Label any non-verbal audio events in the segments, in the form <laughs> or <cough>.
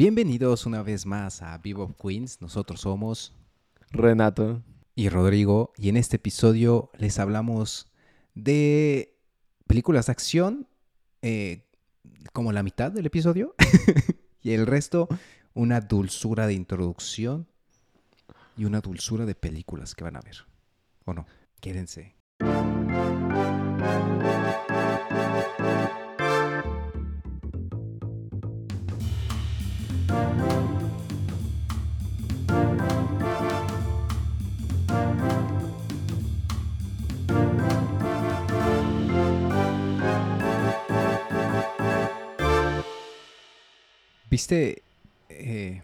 Bienvenidos una vez más a Vivo Queens. Nosotros somos Renato. y Rodrigo y en este episodio les hablamos de películas de acción, eh, como la mitad del episodio, <laughs> y el resto una dulzura de introducción y una dulzura de películas que van a ver. ¿O no? Quédense. ¿Viste? eh,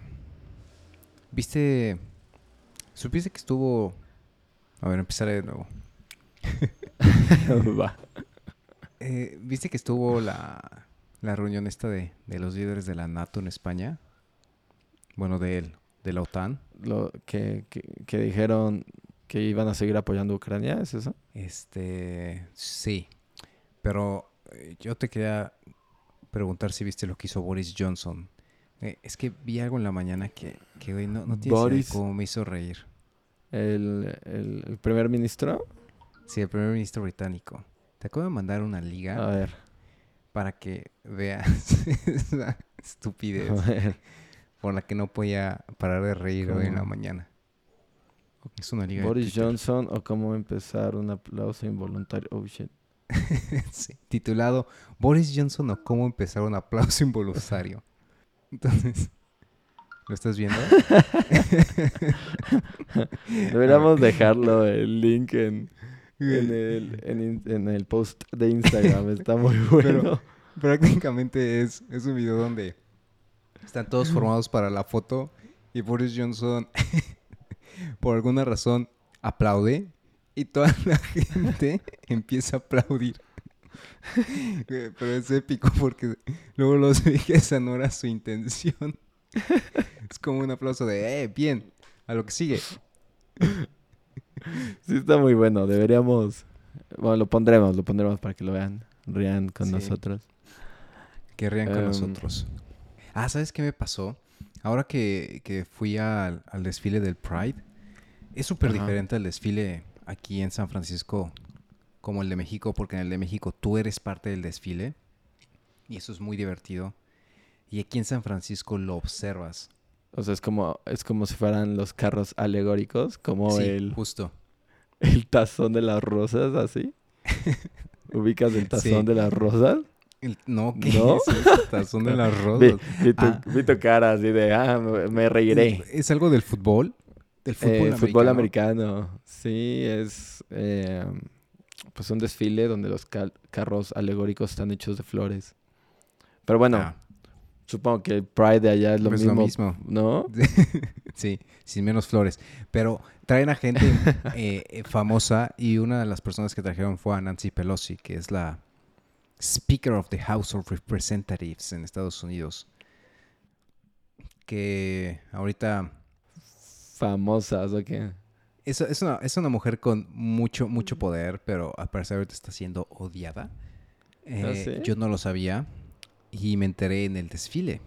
¿Viste? ¿Supiste que estuvo... A ver, empezaré de nuevo. <laughs> Va. Eh, ¿Viste que estuvo la, la reunión esta de, de los líderes de la NATO en España? Bueno, de él, de la OTAN. Lo que, que, que dijeron que iban a seguir apoyando a Ucrania, ¿es eso? Este, sí. Pero eh, yo te quería preguntar si viste lo que hizo Boris Johnson. Eh, es que vi algo en la mañana que, que güey, no, no Boris- cómo me hizo reír. El, el, el primer ministro. Sí, el primer ministro británico. Te acabo de mandar una liga A ver. para que veas <laughs> esa estupidez A ver. por la que no podía parar de reír hoy en la mañana. Es una liga Boris. Johnson o cómo empezar un aplauso involuntario. Oh, shit. <laughs> Sí, titulado Boris Johnson o cómo empezar un aplauso involuntario. Entonces, ¿lo estás viendo? <laughs> Deberíamos dejarlo el link en, en, el, en, el post de Instagram. Está muy bueno. Prácticamente es, es un video donde están todos formados para la foto y Boris Johnson, <laughs> por alguna razón, aplaude y toda la <laughs> gente empieza a aplaudir. Pero es épico porque luego los que esa no era su intención. Es como un aplauso de, eh, bien, a lo que sigue. Sí, está muy bueno. Deberíamos. Bueno, lo pondremos, lo pondremos para que lo vean. Rían con Sí. nosotros. Que rían con Em, nosotros. Ah, ¿sabes qué me pasó? Ahora que, que fui al, al desfile del Pride, es súper diferente al desfile aquí en San Francisco como el de México, porque en el de México tú eres parte del desfile y eso es muy divertido. Y aquí en San Francisco lo observas. O sea, es como, es como si fueran los carros alegóricos, como sí, el, justo. el tazón de las rosas, así. <laughs> ¿Ubicas el tazón Sí. de las rosas? El- no, ¿qué ¿No? es ese tazón de las <laughs> Vi, rosas? vi tu, Ah. vi tu cara así de, ah, me, me reiré. ¿Es algo del fútbol? ¿Del fútbol Eh, americano? fútbol americano. Sí, es eh, pues un desfile donde los carros alegóricos están hechos de flores. Pero bueno, Ah, supongo que el Pride de allá es lo pues mismo, lo mismo. ¿no? <laughs> Sí, sin menos flores. Pero traen a gente <laughs> eh, eh, famosa y una de las personas que trajeron fue a Nancy Pelosi, que es la Speaker of the House of Representatives en Estados Unidos. Que ahorita Famosas, ¿o qué? Es, es una, es una mujer con mucho, mucho poder, pero al parecer ahorita está siendo odiada. Eh, sí? Yo no lo sabía y me enteré en el desfile.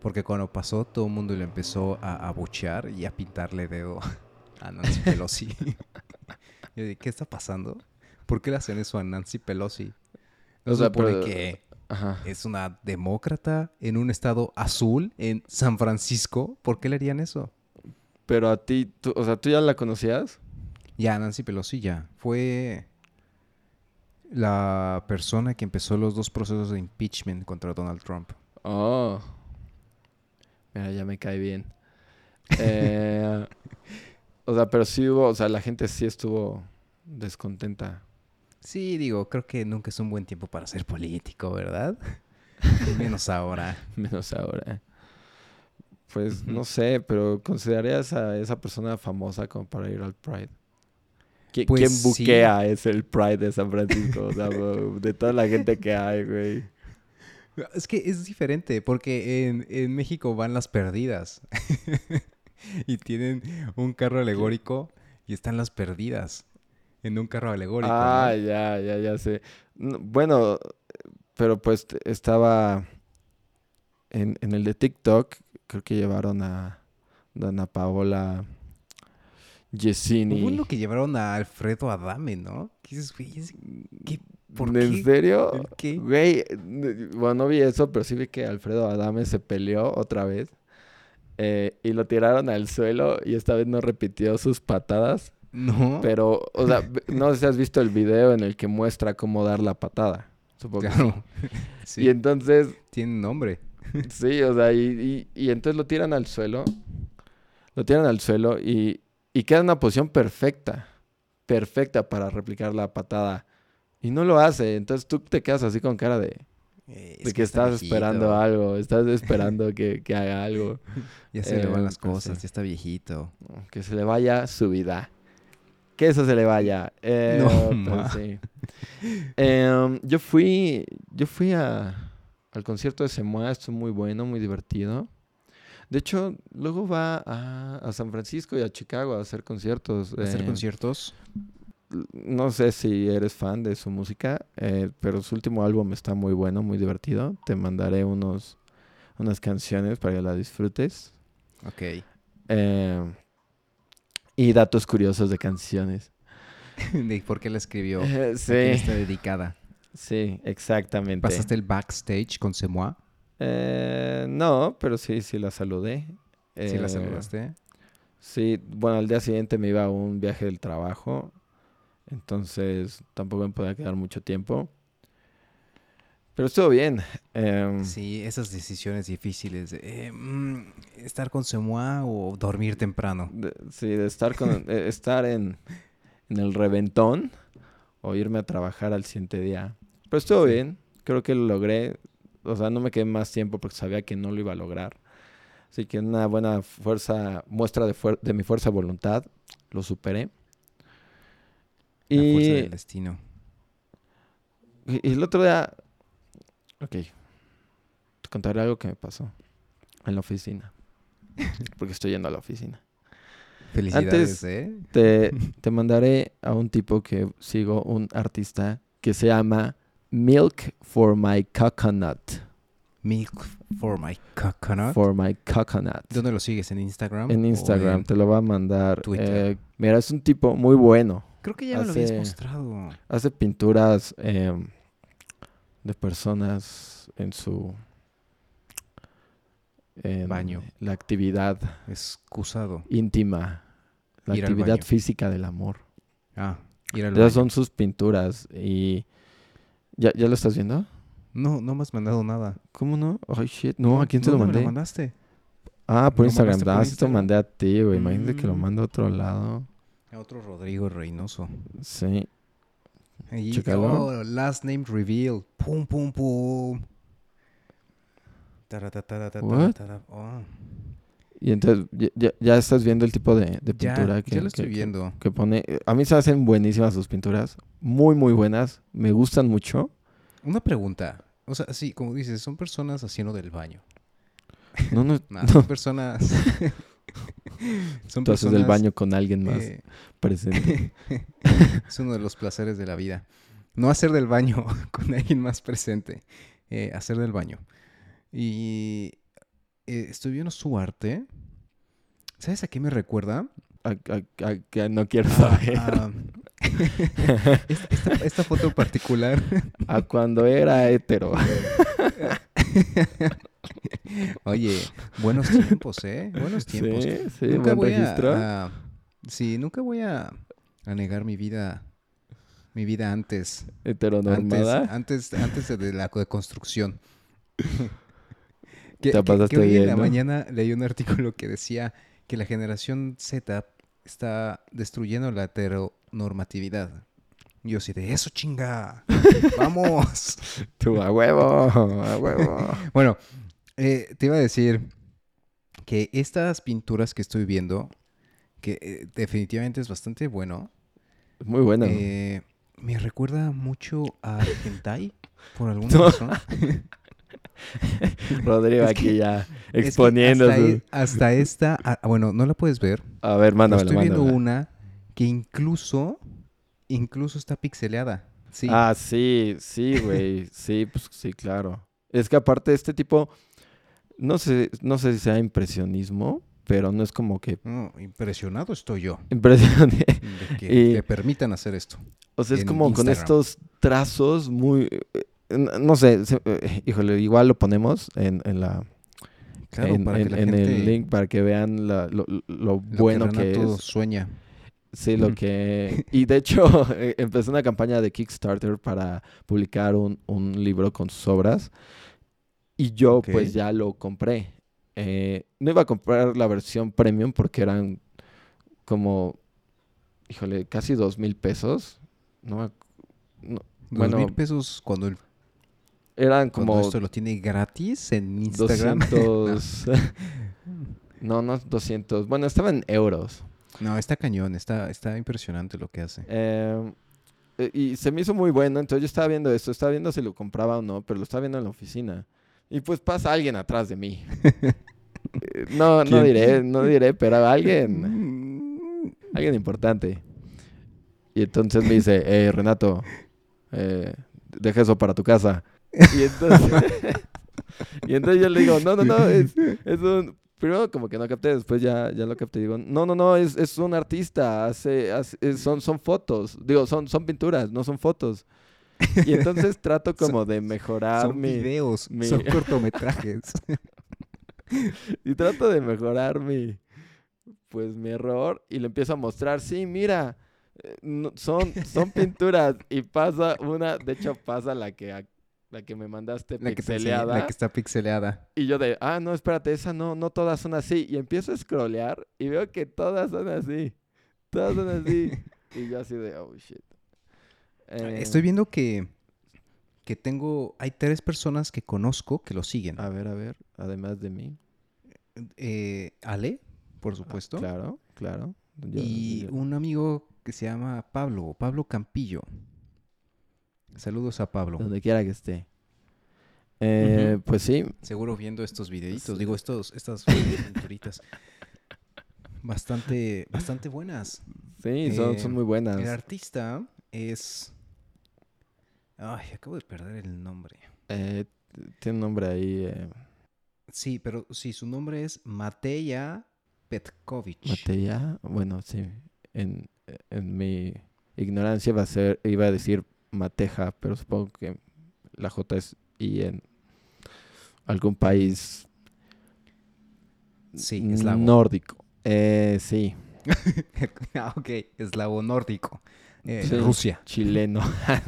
Porque cuando pasó, todo el mundo le empezó a abuchear y a pintarle dedo <laughs> a Nancy Pelosi. <laughs> Yo dije, ¿qué está pasando? ¿Por qué le hacen eso a Nancy Pelosi? ¿No O se sea, supone pero- que Ajá. es una demócrata en un estado azul en San Francisco? ¿Por qué le harían eso? Pero a ti, tú- o sea, ¿tú ya la conocías? Ya, Nancy Pelosi ya. Fue la persona que empezó los dos procesos de impeachment contra Donald Trump. Oh. Mira, ya me cae bien. Eh, <laughs> o sea, pero sí hubo, o sea, la gente sí estuvo descontenta. Sí, digo, creo que nunca es un buen tiempo para ser político, ¿verdad? <laughs> Menos ahora. Menos ahora. Pues no sé, pero ¿considerarías a esa persona famosa como para ir al Pride? ¿Qui- Pues ¿Quién sí. buquea es el Pride de San Francisco? O sea, de toda la gente que hay, güey. Es que es diferente, porque en, en México van las perdidas. <laughs> y tienen un carro alegórico y están las perdidas. En un carro alegórico. ¿no? Ah, ya, ya, ya sé. No, Bueno, pero pues estaba en, en el de TikTok, creo que llevaron a Dana Paola Yesini. Hubo uno que llevaron a Alfredo Adame, ¿no? ¿Qué dices, güey? ¿Qué? ¿Por ¿En qué? serio? ¿El qué? Güey, bueno, no vi eso, pero sí vi que Alfredo Adame se peleó otra vez. eh, y lo tiraron al suelo y esta vez no repitió sus patadas. No. Pero, o sea, <laughs> no sé si has visto el video en el que muestra cómo dar la patada. Supongo que. <laughs> Sí, Y entonces, tiene nombre. <laughs> sí, o sea, y, y- y entonces lo tiran al suelo. Lo tiran al suelo y, y queda en una posición perfecta. Perfecta para replicar la patada. Y no lo hace. Entonces tú te quedas así con cara de, Eh, de que, estás esperando algo. Estás esperando que, que haga algo. <laughs> Ya se le van Eh, las pues cosas, sí. ya está viejito. Que se le vaya su vida. Que eso se le vaya. Eh, No, ma. sí. Em, yo fui, yo fui a, al concierto de Semoa, estuvo muy bueno, muy divertido. De hecho, luego va a, a San Francisco y a Chicago a hacer conciertos. Hacer eh, conciertos. No sé si eres fan de su música, eh, pero su último álbum está muy bueno, muy divertido. Te mandaré unos, unas canciones para que las disfrutes. Ok. Eh, y datos curiosos de canciones. <laughs> ¿De por qué la escribió? ¿A Eh, quién sí, está dedicada? Sí, exactamente. ¿Pasaste el backstage con Semoa? Eh, no, pero sí, sí la saludé. ¿Sí la Eh, saludaste? Sí, bueno, al día siguiente me iba a un viaje del trabajo, entonces tampoco me podía quedar mucho tiempo. Pero estuvo bien. em, Sí, esas decisiones difíciles. de, eh, mm, ¿Estar con Semoa o dormir temprano? de- sí, de estar, con, estar en, en el reventón o irme a trabajar al siguiente día. Pero estuvo bien, creo que lo logré. O sea, no me quedé más tiempo porque sabía que no lo iba a lograr. Así que una buena fuerza, muestra de, fuer- de mi fuerza de voluntad, lo superé. La fuerza Y, del destino. y- y el otro día, ok, te contaré algo que me pasó en la oficina. <laughs> Porque estoy yendo a la oficina. Felicidades, Antes- ¿eh? Te, <laughs> te mandaré a un tipo que sigo, un artista que se llama Milk for My Coconut. Milk for my coconut. For My Coconut. ¿Dónde lo sigues? ¿En Instagram? En Instagram, en- te lo va a mandar. Twitter? Eh, mira, es un tipo muy bueno. Creo que ya me lo habías mostrado. Hace pinturas em, de personas en su... en Baño. La actividad Excusado. íntima. La Ir actividad física del amor. Ah, ir al Esas baño. son sus pinturas y... ¿Ya, ¿Ya lo estás viendo? No, no me has mandado nada. ¿Cómo no? Ay, shit. No, ¿a quién se lo ¿Dónde me mandé? mandaste? ah, por ¿Lo Instagram. por Ah, sí te lo Instagram? mandé a ti, güey. Imagínate que lo Mm. mando a otro lado. A otro Rodrigo Reynoso. Sí. Ahí, Chécalo. oh, last name reveal. Pum, pum, pum. Taratataratatara, What? oh. Y entonces, ya, ya- ya estás viendo el tipo de, de Ya, pintura que, ya lo estoy que- viendo. que pone. A mí se hacen buenísimas sus pinturas. Muy, muy buenas. Me gustan mucho. Una pregunta. O sea, sí, como dices, son personas haciendo del baño. No, no, <laughs> No, no. son personas. <laughs> son Tú haces del personas, baño con alguien más eh, presente. <laughs> es uno de los placeres de la vida. No hacer del baño con alguien más presente. eh, hacer del baño. Y eh, estoy viendo su arte. ¿Sabes a qué me recuerda? A- a- a- que no quiero saber. <laughs> a- esta, esta- esta foto particular. <laughs> A cuando era hetero. <laughs> Oye, buenos tiempos, ¿eh? Buenos tiempos. Sí, sí, nunca voy a- sí, nunca voy a, negar mi vida, mi vida antes, antes, Heteronormada. antes, antes de la construcción. Que, Te pasaste que hoy en la mañana leí un artículo que decía que la generación Z está destruyendo la heteronormatividad. Yo sí de eso chinga. <laughs> Vamos. Tú, a huevo, a huevo. <laughs> Bueno, eh, te iba a decir que estas pinturas que estoy viendo, que eh, definitivamente es bastante bueno, Muy bueno. eh, me recuerda mucho a hentai por <laughs> alguna No. razón. <laughs> Rodrigo es aquí ya Es que exponiendo. hasta, e- hasta esta, ah, bueno, no la puedes ver. A ver, pero mándamela, estoy viendo mándamela. una que incluso, incluso está pixeleada. Sí. Ah, sí, sí, güey. <laughs> Sí, pues sí, claro. Es que aparte este tipo, no sé, no sé si sea impresionismo, pero no es como que No, impresionado estoy yo impresione. de que <laughs> Y- te permitan hacer esto. O sea, es como con estos trazos muy... No sé, se- eh, híjole, igual lo ponemos en, en la... Claro, en, para en- que la en gente el link para que vean la- lo, lo lo bueno que, Renato es. sueña. Sí, lo que... Y de hecho, <laughs> eh, empecé una campaña de Kickstarter para publicar un, un libro con sus obras. Y yo pues ya lo compré. Eh, no iba a comprar la versión premium porque eran como, híjole, casi dos mil pesos. No, no, Dos Bueno, mil pesos cuando, el, eran cuando como esto lo tiene gratis en Instagram. <laughs> 200... <laughs> no, no 200. Bueno, estaba en euros. No, está cañón, está, está impresionante lo que hace. Eh, eh, y se me hizo muy bueno, entonces yo estaba viendo esto, estaba viendo si lo compraba o no, pero lo estaba viendo en la oficina. Y pues pasa alguien atrás de mí. <laughs> No, no diré, no diré, pero alguien, alguien importante. Y entonces me dice, eh, Renato, eh, deja eso para tu casa. Y entonces, <laughs> y entonces yo le digo, no, no, no, es, es un... Primero como que no capté, después ya, ya lo capté. Digo, no, no, no, es, es un artista, hace, hace- son, son fotos. Digo, son, son pinturas, no son fotos. Y entonces <laughs> trato como de mejorar Son mi... videos, mi- son <laughs> cortometrajes. Y trato de mejorar mi, pues, mi error y le empiezo a mostrar, sí, mira, eh, no- son, son pinturas y pasa una, de hecho pasa la que, la que me mandaste la, que te enseñé, pixeleada la que está pixeleada. y yo de, ah, no, espérate, esa no, no todas son así y empiezo a scrollear y veo que todas son así, todas son así <laughs> y yo así de, oh, shit. Eh, Estoy viendo que, que tengo, hay tres personas que conozco que lo siguen. A ver, a ver, además de mí. Eh, Ale, por Ah, supuesto. claro, claro. Yo- y yo- un amigo que se llama Pablo, Pablo Campillo. Saludos a Pablo. Donde quiera que esté. Eh. Pues sí, Seguro viendo estos videitos, Sí. digo, estos, estas <laughs> pinturitas. Bastante, bastante buenas. sí, son, Eh, son muy buenas. El artista es... Ay, acabo de perder el nombre. Eh, tiene un nombre ahí, eh, Sí, pero sí, su nombre es Mateja Petkovic. Mateya. Bueno, sí, en, en mi ignorancia iba a, ser, iba a decir Mateja, pero supongo que la J es I en algún país Sí, eslavo. nórdico. Eh, sí, <laughs> ah, ok, eslavo nórdico. Eh, Sí. Rusia. chileno. <laughs> <laughs>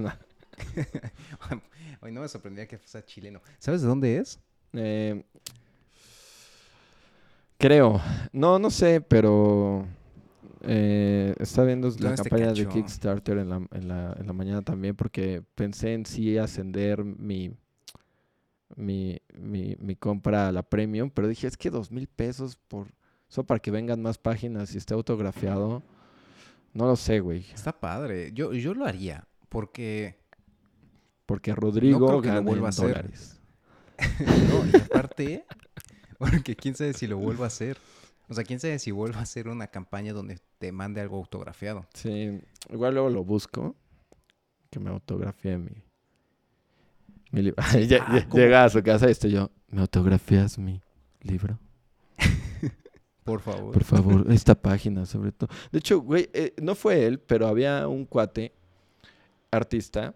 No. Hoy no me sorprendía que fuera chileno. ¿Sabes de dónde es? Eh, creo. No, no sé, pero eh, estaba viendo la ¿Dónde te campaña de? Kickstarter en la, en, la, en la mañana también porque pensé en sí ascender mi, mi, mi, mi compra a la premium, pero dije, es que dos mil pesos por solo para que vengan más páginas y esté autografiado. No lo sé, güey. Está padre. Yo, yo lo haría. Porque. Porque Rodrigo creo que lo vuelva en a hacer. dólares. <laughs> No, y aparte. Porque quién sabe si lo vuelva a hacer. O sea, quién sabe si vuelva a hacer una campaña donde te mande algo autografiado. Sí, igual luego lo busco. Que me autografíe mi, mi libro. Lle- <laughs> Ah. Llega a su casa y estoy yo. ¿Me autografías mi libro? <laughs> Por favor. Por favor, <laughs> esta página sobre todo. De hecho, güey, eh, no fue él, pero había un cuate artista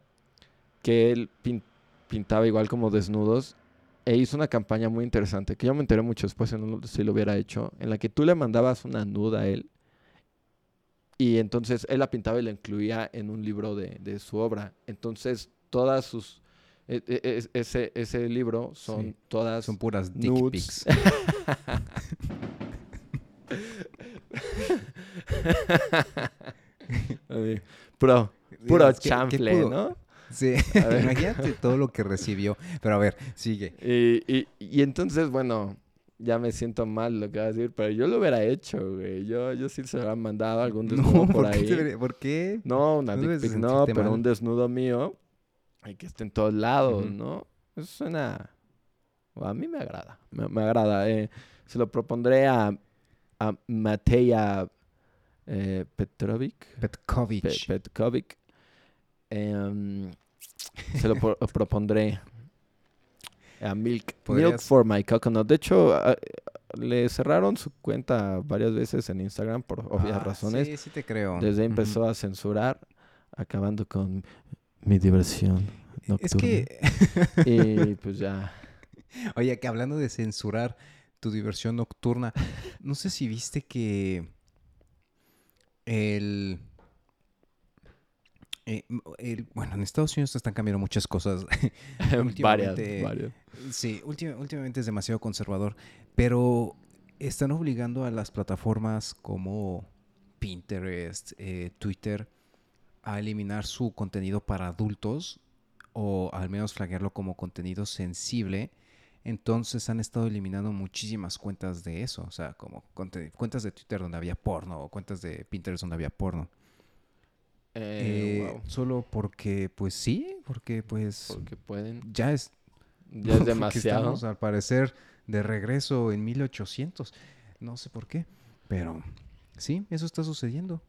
que él pin- pintaba igual como desnudos e hizo una campaña muy interesante que yo me enteré mucho después si no lo- si lo hubiera hecho, en la que tú le mandabas una nuda a él y entonces él la pintaba y la incluía en un libro de, de su obra. Entonces, todas sus... e- e- es- ese, ese libro son Sí, todas Son puras dick nudes. pics. <laughs> <laughs> Puro, puro Dios, ¿qué- qué chanfle? ¿no? Sí, <laughs> imagínate todo lo que recibió. Pero a ver, sigue. Y, y, y entonces, bueno, ya me siento mal lo que va a decir, pero yo lo hubiera hecho, güey. Yo, yo sí se lo hubiera mandado algún <laughs> desnudo por ¿por qué, ahí. debería- ¿por qué? No, una No dick pic, no, pero mal. un desnudo mío y que esté en todos lados. ¿no? Eso suena... A mí me agrada, me, me agrada. eh. se lo propondré a, a Mateja eh, Petrovic. Petkovic. Pe- Petkovic. Em, se lo pro- propondré. A Milk. Milk for my coconut. De hecho, a- le cerraron su cuenta varias veces en Instagram por obvias Ah, razones. Sí, sí te creo. Desde empezó a censurar, acabando con mi diversión nocturna. Es que, Y pues ya. <laughs> oye, que hablando de censurar tu diversión nocturna, no sé si viste que el, eh, el- bueno, en Estados Unidos están cambiando muchas cosas. <laughs> varias, varias. Sí, última- últimamente es demasiado conservador, pero están obligando a las plataformas como Pinterest, eh, Twitter, a eliminar su contenido para adultos o al menos flaguearlo como contenido sensible. Entonces han estado eliminando muchísimas cuentas de eso, o sea, como cuentas de Twitter donde había porno o cuentas de Pinterest donde había porno. Eh, Eh, wow. Solo porque, pues sí, porque pues Porque pueden. ya es <laughs> Ya es <laughs> demasiado. Estamos al parecer de regreso en 1800. No sé por qué, pero sí, eso está sucediendo.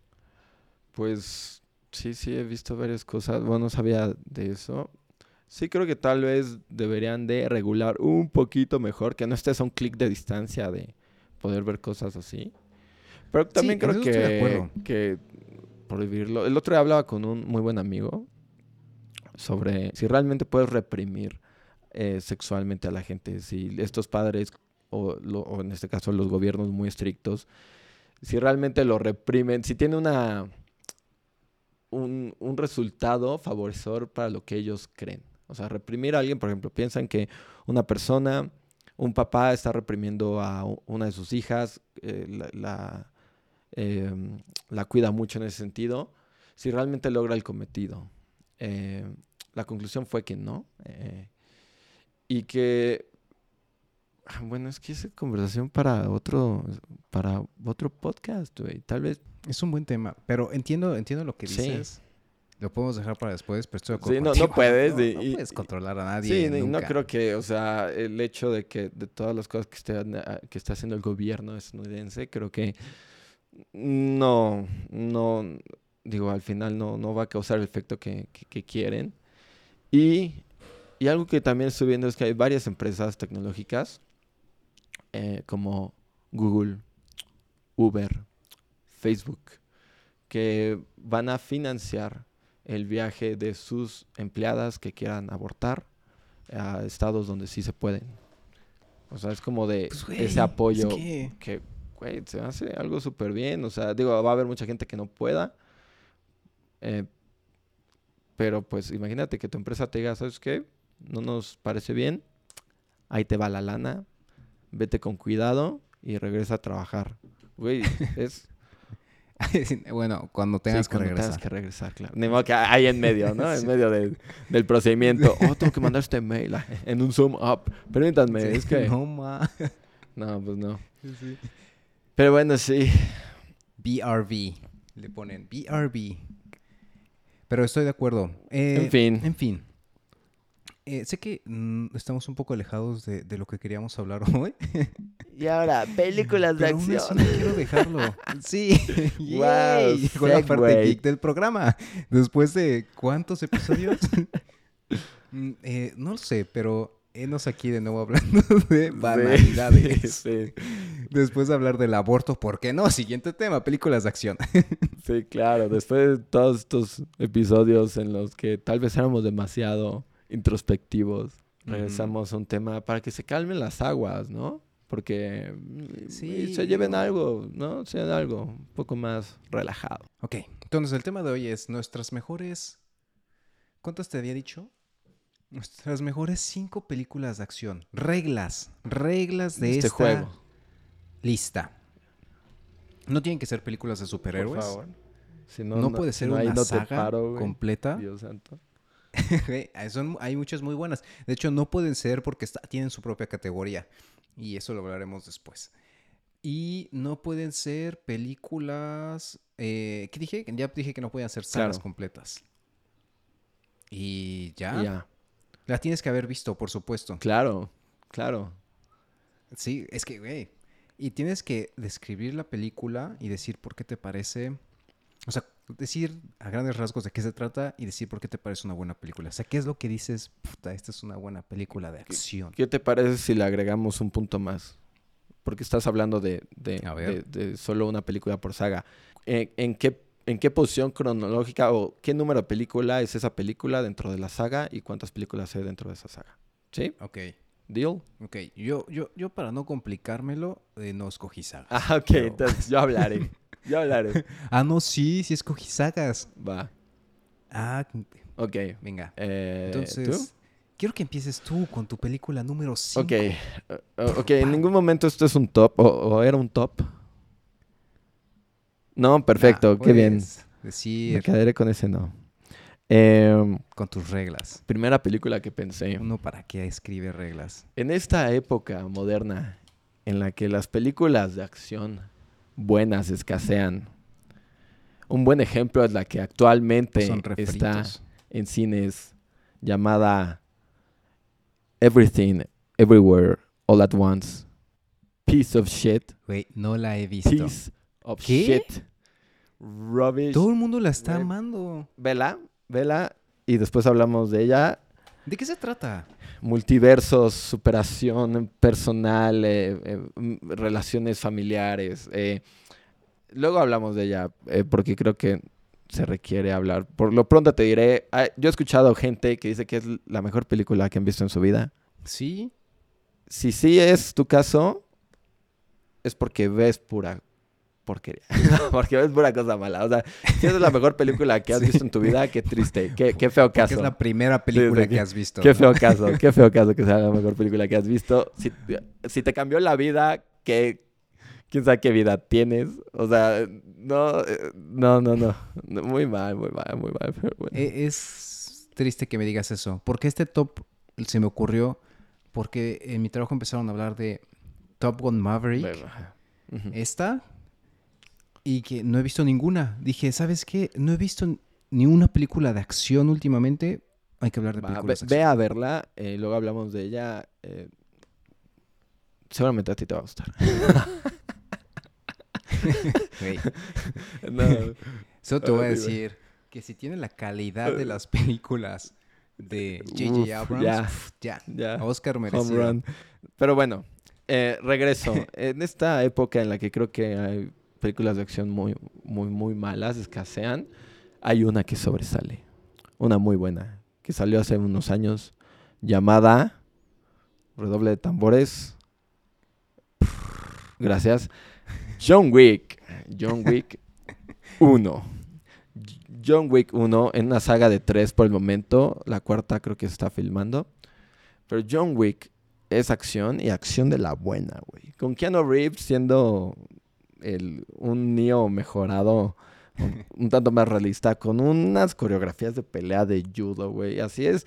Pues sí, sí, he visto varias cosas. Bueno, no sabía de eso. Sí, creo que tal vez deberían de regular un poquito mejor, que no estés a un clic de distancia de poder ver cosas así. Pero también creo que, que prohibirlo. El otro día hablaba con un muy buen amigo sobre si realmente puedes reprimir eh, sexualmente a la gente. Si estos padres, o, en este caso los gobiernos muy estrictos, si realmente lo reprimen, si tiene una un, resultado favorecedor para lo que ellos creen. O sea, reprimir a alguien, por ejemplo, piensan que una persona, un papá está reprimiendo a una de sus hijas, eh, la, em, la cuida mucho en ese sentido, si realmente logra el cometido. Eh, la conclusión fue que no. eh, y que, ah, bueno, es que esa conversación para otro, para otro podcast, güey. Tal vez Es un buen tema, pero entiendo, entiendo lo que Sí. dices. Lo podemos dejar para después, pero estoy de acuerdo Sí, no- no puedes, No, y- no y- puedes controlar a nadie. Sí, ni- no nunca. creo que, o sea, el hecho de que de todas las cosas que, esté, que está haciendo el gobierno estadounidense, creo que no, no, digo, al final no, no va a causar el efecto que, que- que quieren. Y, y algo que también estoy viendo es que hay varias empresas tecnológicas, eh, como Google, Uber, Facebook, que van a financiar el viaje de sus empleadas que quieran abortar a estados donde sí se pueden. O sea, es como de Pues, ese apoyo es que- que, güey, se hace algo súper bien. O sea, digo, va a haber mucha gente que no pueda. eh, pero pues imagínate que tu empresa te diga, ¿sabes qué? No nos parece bien. Ahí te va la lana. Vete con cuidado y regresa a trabajar. Güey, <laughs> es... <laughs> bueno, cuando Sí, tengas que cuando regresar. Tengas que regresar, claro. Ni modo que ahí en medio, ¿no? <laughs> En medio de- del procedimiento. Oh, tengo que mandar este mail en un Zoom up. Permítanme, Sí, es que... No, ma. No, pues no. Pero bueno, sí. BRB. Le ponen BRB. Pero estoy de acuerdo. Eh, En fin. En fin. Eh, sé que mm, estamos un poco alejados de, de lo que queríamos hablar <laughs> hoy. Y ahora, películas Pero aún así no quiero dejarlo. <laughs> Sí. Wow, <laughs> Yay, Llegó la parte geek del programa. Después de cuántos episodios. Mm, eh, no lo sé, pero enos aquí de nuevo hablando <laughs> de banalidades. Sí, sí, Después de hablar del aborto, ¿por qué no? Siguiente tema, películas de acción. <laughs> sí, claro. Después de todos estos episodios en los que tal vez éramos demasiado introspectivos, regresamos a un tema para que se calmen las aguas, ¿no? Porque mm, Sí, se lleven algo, ¿no? Se lleven algo un poco más relajado. Ok, entonces el tema de hoy es nuestras mejores... ¿Cuántas te había dicho? Nuestras mejores cinco películas de acción. Reglas, reglas de este esta juego. lista. No tienen que ser películas de Por superhéroes. favor. Si No, puede ser no, una saga paro, completa. Dios santo. <laughs> Hay- son- hay muchas muy buenas. De hecho, no pueden ser porque está- tienen su propia categoría. Y eso lo hablaremos después. Y no pueden ser películas... Eh, ¿Qué dije? Ya dije que no pueden ser sagas Claro. completas. Y ya. Ya. Las tienes que haber visto, por supuesto. Claro, claro. Sí, es que, güey. Y tienes que describir la película y decir por qué te parece. O sea, decir a grandes rasgos de qué se trata y decir por qué te parece una buena película. O sea, ¿qué es lo que dices? Puta, esta es una buena película de acción. ¿Qué te parece si le agregamos un punto más? Porque estás hablando de, de, de- de solo una película por saga. ¿En, en qué, ¿En qué posición cronológica o qué número de película es esa película dentro de la saga y cuántas películas hay dentro de esa saga? ¿Sí? Ok, ¿Deal? ok. Yo, yo, yo para no complicármelo, eh, no escogí sagas. Ah, ok. Pero- Entonces yo hablaré. Yo hablaré. <laughs> Ah, no, sí, sí escogí sagas. Va. Ah, Ok. venga. Eh, Entonces, quiero que empieces tú con tu película número ¿tú? 5. Ok. Eh, ok, en ningún momento esto es un top o, o era un top. No, perfecto. qué bien. Me Decir quedaré con ese no. Em, con tus reglas. primera película que pensé. Uno para qué escribe reglas. En esta época moderna en la que las películas de acción buenas escasean, un buen ejemplo es la que actualmente está en cines llamada Everything, Everywhere, All at Once. Piece of shit. Güey, no la he visto. Piece of ¿Qué? shit. Rubbish. Todo el mundo la está amando. Vela, vela. Y después hablamos de ella. ¿De qué se trata? multiversos, superación personal, eh, eh, m- relaciones familiares. eh. Luego hablamos de ella, eh, porque creo que se requiere hablar. Por lo pronto te diré, ah, yo he escuchado gente que dice que es la mejor película que han visto en su vida. Sí. Si sí es tu caso, es porque ves pura porquería. <laughs> porque ves pura cosa mala. O sea, si es la mejor película que has <laughs> Sí. visto en tu vida, qué triste, qué, qué feo Que caso. es la primera película sí, que que- has visto. Qué ¿no? feo caso, qué feo caso que sea la mejor película que has visto. Si, si te cambió la vida, ¿qué, quién sabe qué vida tienes. O sea, no, eh, no, no, no. No, Muy mal, muy mal, muy mal. Pero bueno. E- Es triste que me digas eso. Porque este top se me ocurrió porque en mi trabajo empezaron a hablar de Top Gun Maverick. Bueno. Esta. Y que no he visto ninguna. Dije, ¿sabes qué? No he visto ni una película de acción últimamente. Hay que hablar de Va, películas ve, de ve a verla, eh, luego hablamos de ella. eh, seguramente a ti te va a gustar. acción. <laughs> No, Solo te voy a decir que si tiene la calidad de las películas de J.J. Abrams, ya. pf, ya. ya. Oscar merecido. Pero bueno, eh, regreso. <laughs> en esta época en la que creo que hay películas de acción muy, muy, muy malas, escasean, hay una que sobresale. Una muy buena, que salió hace unos años, llamada Redoble de tambores. Gracias. John Wick. John Wick <laughs> 1. John Wick 1 en una saga de tres por el momento. La cuarta creo que se está filmando. Pero John Wick es acción y acción de la buena, güey. Con Keanu Reeves siendo el, un Neo mejorado, un, tanto más realista, con unas coreografías de pelea de judo, güey. Así es,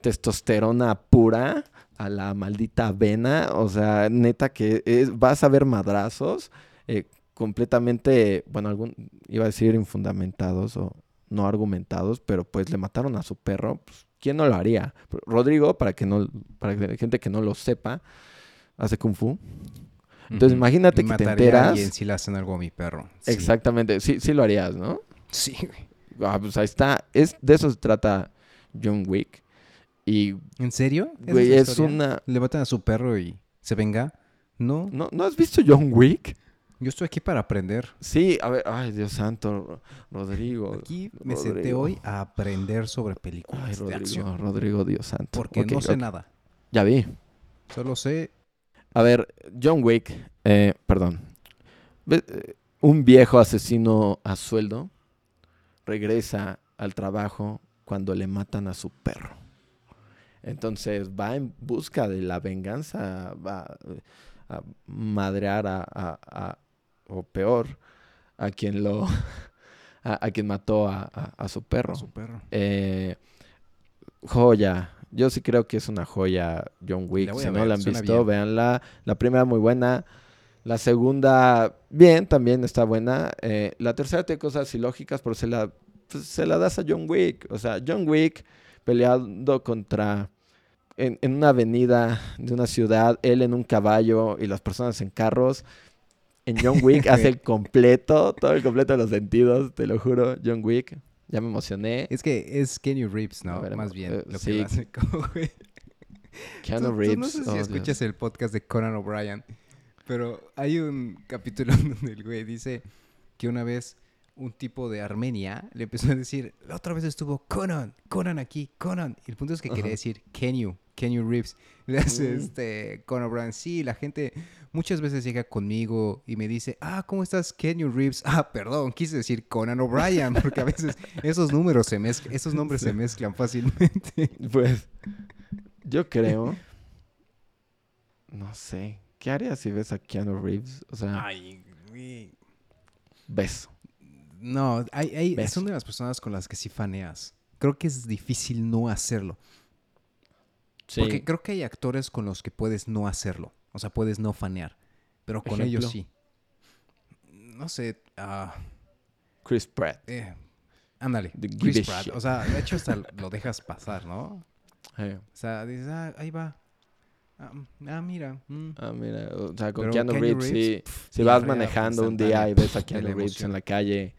testosterona pura a la maldita vena. O sea, neta que es- vas a ver madrazos eh, completamente, bueno, algún, iba a decir infundamentados o no argumentados, pero pues le mataron a su perro. Pues, ¿Quién no lo haría? Rodrigo, para que no, para que gente que no lo sepa, hace kung fu. Entonces, imagínate que te enteras. alguien si le hacen algo a mi perro. Sí. Exactamente, sí, sí lo harías, ¿no? Sí, güey. Ah, pues ahí está. Es, de eso se trata John Wick. Y, ¿En serio? ¿Esa güey, la es una... ¿Le matan a su perro y se venga? No, ¿No, ¿No has visto John Wick? yo estoy aquí para aprender. Sí, a ver, ay, Dios santo, Ro- Rodrigo. Aquí me senté hoy a aprender sobre películas Ay, de Rodrigo, acción. Rodrigo, Dios santo. Porque no sé nada. Ya vi. Solo sé... A ver, John Wick, eh, perdón. Eh, Un viejo asesino a sueldo regresa al trabajo cuando le matan a su perro. Entonces va en busca de la venganza, va eh, a madrear a, a- a- o peor, a quien lo, <laughs> a, a quien mató a, su perro. a su perro. Eh, joya. Yo sí creo que es una joya John Wick. Si no ver, la han visto, bien. véanla. La primera muy buena. La segunda, bien, también está buena. Eh, la tercera tiene cosas ilógicas, pero se la, pues, se la das a John Wick. O sea, John Wick peleando contra... En, en una avenida de una ciudad, él en un caballo y las personas en carros. En John Wick hace el <laughs> completo, todo el completo de los sentidos, te lo juro. John Wick, ya me emocioné. Es que es Kenny Reeves, ¿no? Ver, Más bien, eh, lo sí. que hace como, güey. Keanu Tú- tú Reeves. no sé si oh, escuchas Dios. el podcast de Conan O'Brien, pero hay un capítulo <laughs> donde el güey dice que una vez un tipo de Armenia le empezó a decir, la otra vez estuvo Conan, Conan aquí, Conan. Y el punto es que quería decir Kenyu, Kenyu Reeves. <laughs> Le hace Mm. este Conan O'Brien, sí, la gente muchas veces llega conmigo y me dice, ah, ¿cómo estás, Kenyu Reeves? <laughs> Ah, perdón, quise decir Conan O'Brien, porque a veces esos números se mezclan, esos nombres se mezclan fácilmente. <laughs> Pues, yo creo. No sé. ¿Qué harías si ves a Keanu Reeves? O sea, Ay, güey. beso. No, hay, hay, Beso. son de las personas con las que sí faneas. Creo que es difícil no hacerlo. Sí. Porque creo que hay actores con los que puedes no hacerlo. O sea, puedes no fanear. Pero con ellos sí. No sé. ah, Chris Pratt. eh, ándale. The Chris Pratt. shit. O sea, de hecho hasta lo dejas pasar, ¿no? O sea, dices, ah, ahí va. Ah, ah, mira. mm. Ah, mira, o sea, con Pero Keanu, Keanu Reeves, Reeves, sí. pf, Si vas manejando un día y ves a Keanu Reeves en la calle,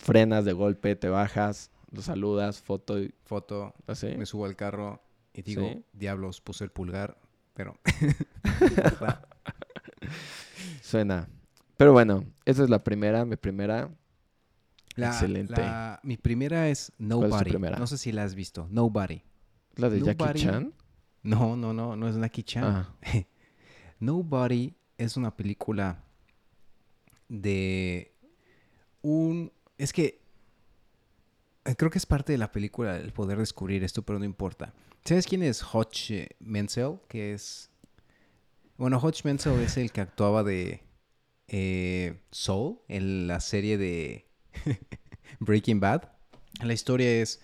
frenas de golpe, te bajas, lo saludas, foto y Foto, así. me subo al carro y digo, Sí. diablos, puse el pulgar. Pero. <laughs> Suena. Pero bueno, esa es la primera, mi primera. La- Excelente. la- mi primera es Nobody. primera? No sé si la has visto. Nobody. La de Jackie. Chan. No, no, no, no es Jackie Chan. Ah, <laughs> Nobody es una película de un... Es que eh, creo que es parte de la película el poder descubrir esto, pero no importa. ¿Sabes quién es Hodge Menzel? Que es... Bueno, Hodge Menzel es el que actuaba de eh, Soul en la serie de <laughs> Breaking Bad. La historia es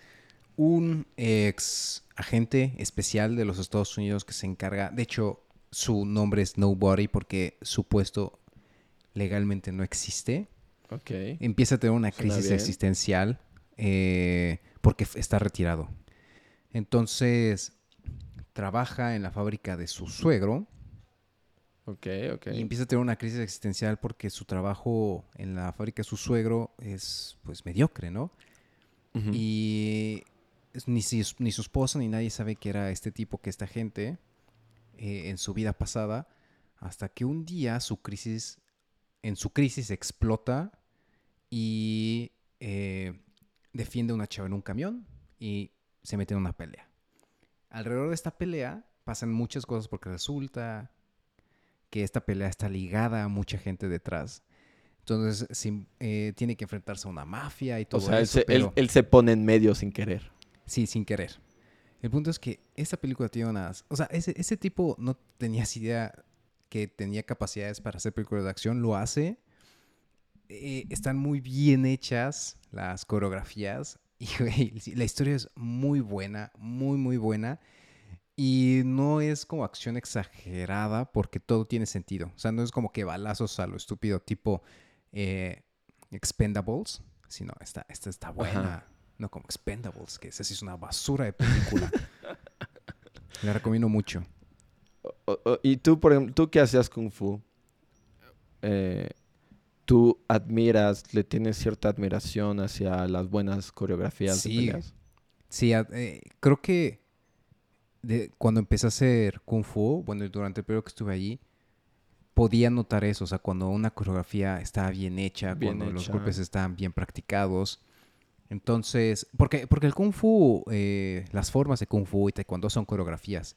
un ex agente especial de los Estados Unidos que se encarga, de hecho, su nombre es Nobody porque su puesto legalmente no existe. Empieza a tener una Suena crisis bien. existencial eh, porque está retirado. Entonces, trabaja en la fábrica de su suegro Ok, ok. y empieza a tener una crisis existencial porque su trabajo en la fábrica de su suegro es pues mediocre, ¿no? Y ni, si- ni su esposa ni nadie sabe que era este tipo, que esta gente, eh, en su vida pasada, hasta que un día su crisis, en su crisis explota y eh, defiende a una chava en un camión y se mete en una pelea. Alrededor de esta pelea pasan muchas cosas porque resulta que esta pelea está ligada a mucha gente detrás. Entonces eh, tiene que enfrentarse a una mafia y o todo sea, él eso. se, él- pero- él se pone en medio sin querer. Sí, sin querer. El punto es que esta película tiene unas... O sea, ese, ese tipo no tenías idea que tenía capacidades para hacer películas de acción. Lo hace. Eh, están muy bien hechas las coreografías. <laughs> Y, güey, la historia es muy buena, muy, muy buena. Y no es como acción exagerada porque todo tiene sentido. O sea, no es como que balazos a lo estúpido tipo eh, Expendables. Sino, esta, esta está buena. No como Expendables, que esa sí es una basura de película. <laughs> La recomiendo mucho. Y tú, por ejemplo, tú que hacías Kung Fu, eh, tú admiras, le tienes cierta admiración hacia las buenas coreografías de Sí. peleas. Sí, a- eh, creo que de- cuando empecé a hacer Kung Fu, bueno, durante el periodo que estuve allí, podía notar eso. O sea, cuando una coreografía estaba bien hecha, Bien cuando los golpes estaban bien practicados. Entonces, porque, porque el Kung Fu, eh, las formas de Kung Fu y Taekwondo son coreografías.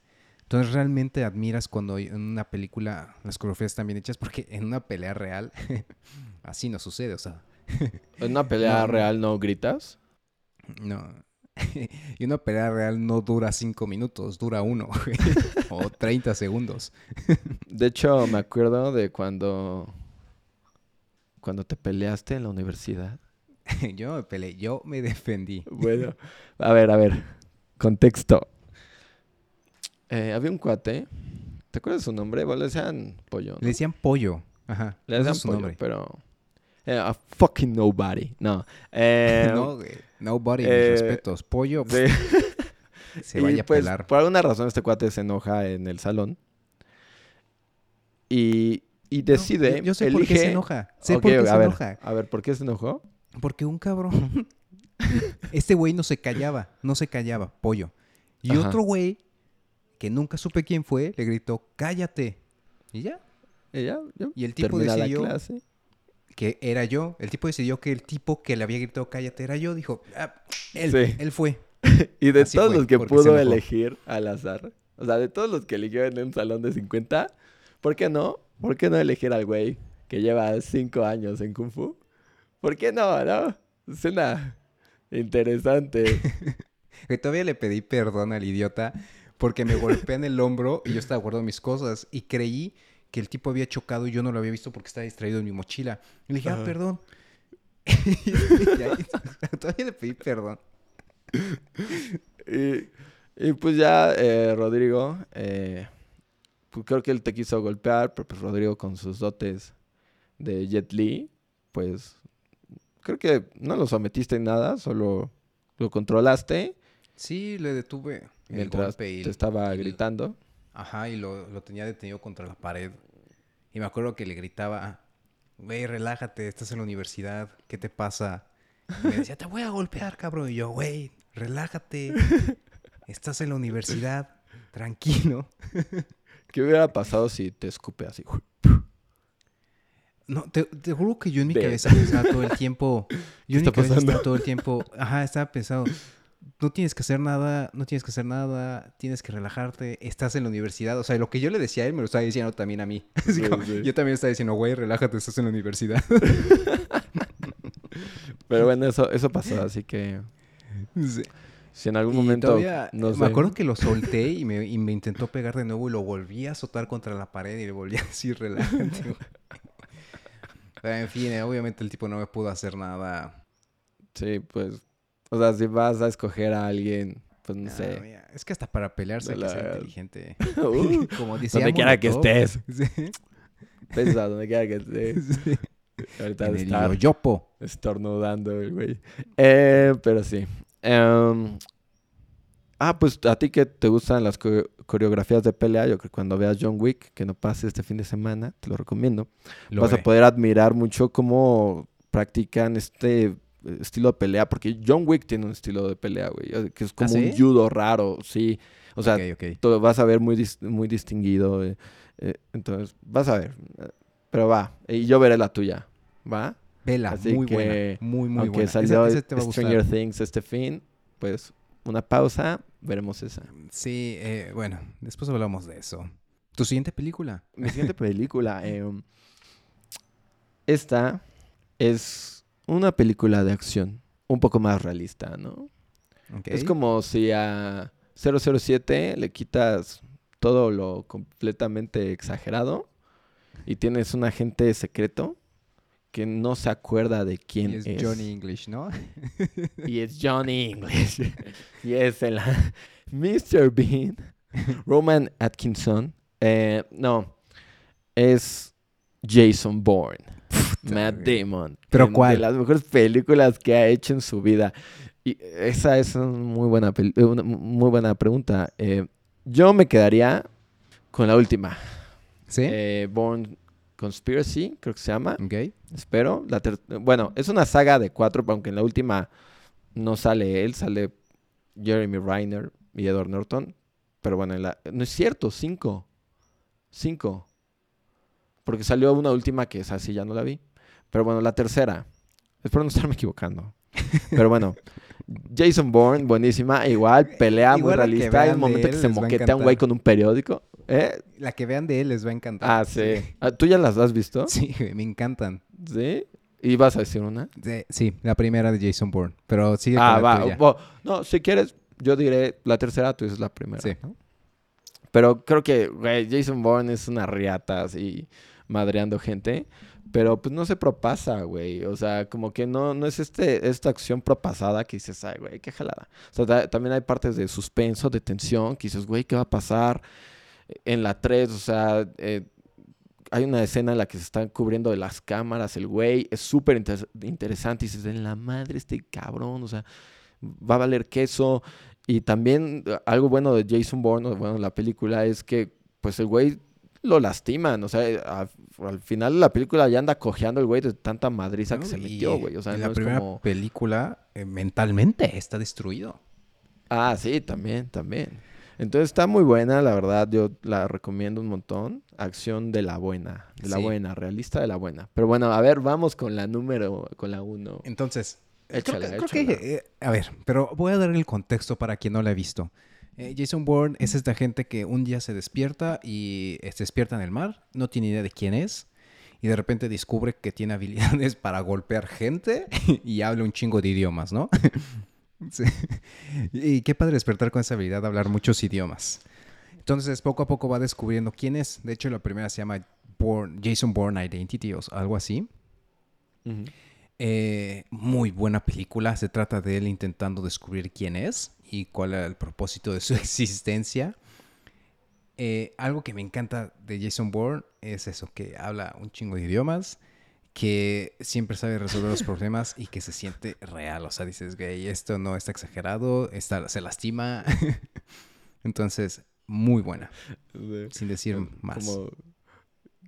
Entonces realmente admiras cuando en una película las coreografías están bien hechas porque en una pelea real <laughs> así no sucede, o sea, <laughs> En una pelea No, real no gritas. no. <laughs> y una pelea real no dura cinco minutos, dura uno o 30 segundos. De hecho, me acuerdo de cuando cuando te peleaste en la universidad. yo me peleé, yo me defendí. Bueno, a ver, a ver. Contexto. Eh, había un cuate. ¿Te acuerdas su nombre? Bueno, le decían pollo. ¿no? Le decían pollo. Ajá. Le decían su pollo, nombre. pero. eh, a fucking nobody. No. Eh, <laughs> no, güey. Nobody, mis respetos. Pollo <laughs> se y vaya a pues, pelar. por alguna razón, este cuate se enoja en el salón. Y y decide, No, yo, sé elige... por qué se enoja. Sé por qué a se ver, enoja. A ver, ¿por qué se enojó? Porque un cabrón. <laughs> este güey no se callaba. No se callaba, pollo. Y Ajá. otro güey, que nunca supe quién fue, le gritó, cállate. Y ya. Y ya, ya, Y el tipo termina la decidió clase. que era yo. El tipo decidió que el tipo que le había gritado cállate era yo. Dijo, "Ah, él, Sí. él fue. <laughs> Y de Así todos fue, los que pudo elegir al azar, o sea, de todos los que eligió en un salón de 50, ¿por qué no? ¿Por qué no elegir al güey que lleva 5 años en Kung Fu? ¿Por qué no, no? Suena interesante. <laughs> Que todavía le pedí perdón al idiota porque me golpeé en el hombro y yo estaba guardando mis cosas y creí que el tipo había chocado y yo no lo había visto porque estaba distraído en mi mochila. Y le dije, ah, perdón. <laughs> Y ahí- <laughs> todavía le pedí perdón. y, y pues ya eh, Rodrigo, eh, pues creo que él te quiso golpear, pero pues Rodrigo con sus dotes de Jet Li, pues creo que no lo sometiste en nada, solo lo controlaste Sí, le detuve mientras golpe y... te estaba el- gritando. Ajá, y lo, lo tenía detenido contra la pared. Y me acuerdo que le gritaba, güey, relájate, estás en la universidad, ¿qué te pasa? Y me decía, te voy a golpear, cabrón. Y yo, güey, relájate, estás en la universidad, tranquilo. <laughs> ¿Qué hubiera pasado si te escupe así? No, te, te juro que yo en mi cabeza pensaba todo el tiempo. Yo en mi cabeza estaba todo el tiempo. Ajá, estaba pensando. No tienes que hacer nada, no tienes que hacer nada, tienes que relajarte, estás en la universidad. O sea, lo que yo le decía a él me lo estaba diciendo también a mí. <laughs> Así Sí, como, sí. Yo también estaba diciendo, güey, relájate, estás en la universidad. <laughs> Pero bueno, eso, eso pasó, así que Sí. si en algún Y momento... todavía, no me sé. acuerdo que lo solté y me, y me intentó pegar de nuevo y lo volví a azotar contra la pared y le volví a decir relájate. güey". <laughs> Pero en fin, eh, obviamente el tipo no me pudo hacer nada. Sí, pues... O sea, si vas a escoger a alguien, pues no Ah, sé. es que hasta para pelearse hay que ser inteligente. <laughs> Uh, <laughs> Como decía donde quiera que estés. <laughs> Sí. Pesa donde quiera que estés. Sí. Ahorita En el estar yoyopo. estornudando el güey. Eh, pero sí. Em, ah, pues a ti que te gustan las co- coreografías de pelea, yo creo que cuando veas John Wick, que no pase este fin de semana, te lo recomiendo. Lo vas a poder admirar mucho cómo practican este estilo de pelea, porque John Wick tiene un estilo de pelea, güey, que es como un sí? judo raro, sí. O sea, todo vas a ver muy, dis- muy distinguido. eh, eh, entonces, vas a ver. Pero va, y yo veré la tuya, ¿va? Vela, Así muy que, buena. Muy, muy Aunque buena. salió. Stranger Things este fin, pues una pausa, veremos esa. Sí, eh, bueno, después hablamos de eso. ¿Tu siguiente película? Mi siguiente película, <laughs> em, esta es una película de acción, un poco más realista, ¿no? Es como si a 007 le quitas todo lo completamente exagerado y tienes un agente secreto que no se acuerda de quién Y es. es Johnny English, ¿no? Y es Johnny English. <laughs> y es el <laughs> Mr. Bean, Roman Atkinson. Eh, no, es Jason Bourne, Matt. Damon. ¿Pero cuál? De las mejores películas que ha hecho en su vida. Y esa es una muy buena, eh, una muy buena pregunta. Eh, yo me quedaría con la última. ¿Sí? Eh, Bourne Conspiracy, creo que se llama. ok. Espero. La bueno, es una saga de cuatro, aunque en la última no sale él, sale Jeremy Reiner y Edward Norton. Pero bueno, en la... no es cierto, cinco. Cinco. Porque salió una última que es así, ya no la vi. Pero bueno, la tercera. Espero no estarme equivocando. Pero bueno, Jason Bourne, buenísima. Igual, pelea muy Igual que realista. Hay un de momento él que se moquetea un güey con un periódico. ¿Eh? La que vean de él les va a encantar. Ah, sí. Ah, ¿Tú ya las has visto? Sí, me encantan. Sí. ¿Y vas a decir una? Sí, sí, la primera de Jason Bourne. Pero sigue Ah, con la va. tuya. bo- no, si quieres, yo diré la tercera, tú dices la primera. Sí. ¿no? Pero creo que, güey, Jason Bourne es una riata así, madreando gente. Pero pues no se propasa, güey. O sea, como que no, no es este, esta acción propasada que dices, ay, güey, qué jalada. O sea, ta- también hay partes de suspenso, de tensión, que dices, güey, ¿qué va a pasar? En la 3, o sea, eh, hay una escena en la que se están cubriendo de las cámaras el güey. Es súper inter- interesante. Y dices, en la madre este cabrón, o sea, va a valer queso. Y también eh, algo bueno de Jason Bourne, bueno, la película, es que pues el güey lo lastiman. O sea, eh, a- al final de la película ya anda cojeando el güey de tanta madriza que se metió, güey. O sea, en no la es primera como... película, eh, mentalmente está destruido. Ah, sí, también, también. Entonces está muy buena, la verdad, yo la recomiendo un montón. Acción de la buena, de la Sí. buena, realista de la buena. Pero bueno, a ver, vamos con la número, con la uno. Entonces, creo que- creo que, eh, a ver, pero voy a dar el contexto para quien no la ha visto. Eh, Jason Bourne es esta gente que un día se despierta y eh, se despierta en el mar, no tiene idea de quién es, y de repente descubre que tiene <laughs> habilidades para golpear gente y habla un chingo de idiomas, ¿no? <laughs> Sí. Y qué padre despertar con esa habilidad de hablar muchos idiomas. Entonces, poco a poco va descubriendo quién es. De hecho, la primera se llama Jason Bourne Identity o algo así. Ujú. Eh, muy buena película. Se trata de él intentando descubrir quién es y cuál es el propósito de su <laughs> existencia. Eh, algo que me encanta de Jason Bourne es eso, que habla un chingo de idiomas, que siempre sabe resolver los problemas y que se siente real. O sea, dices, güey, esto no está exagerado, está, se lastima. <laughs> Entonces, muy buena, Sí. sin decir más. Como,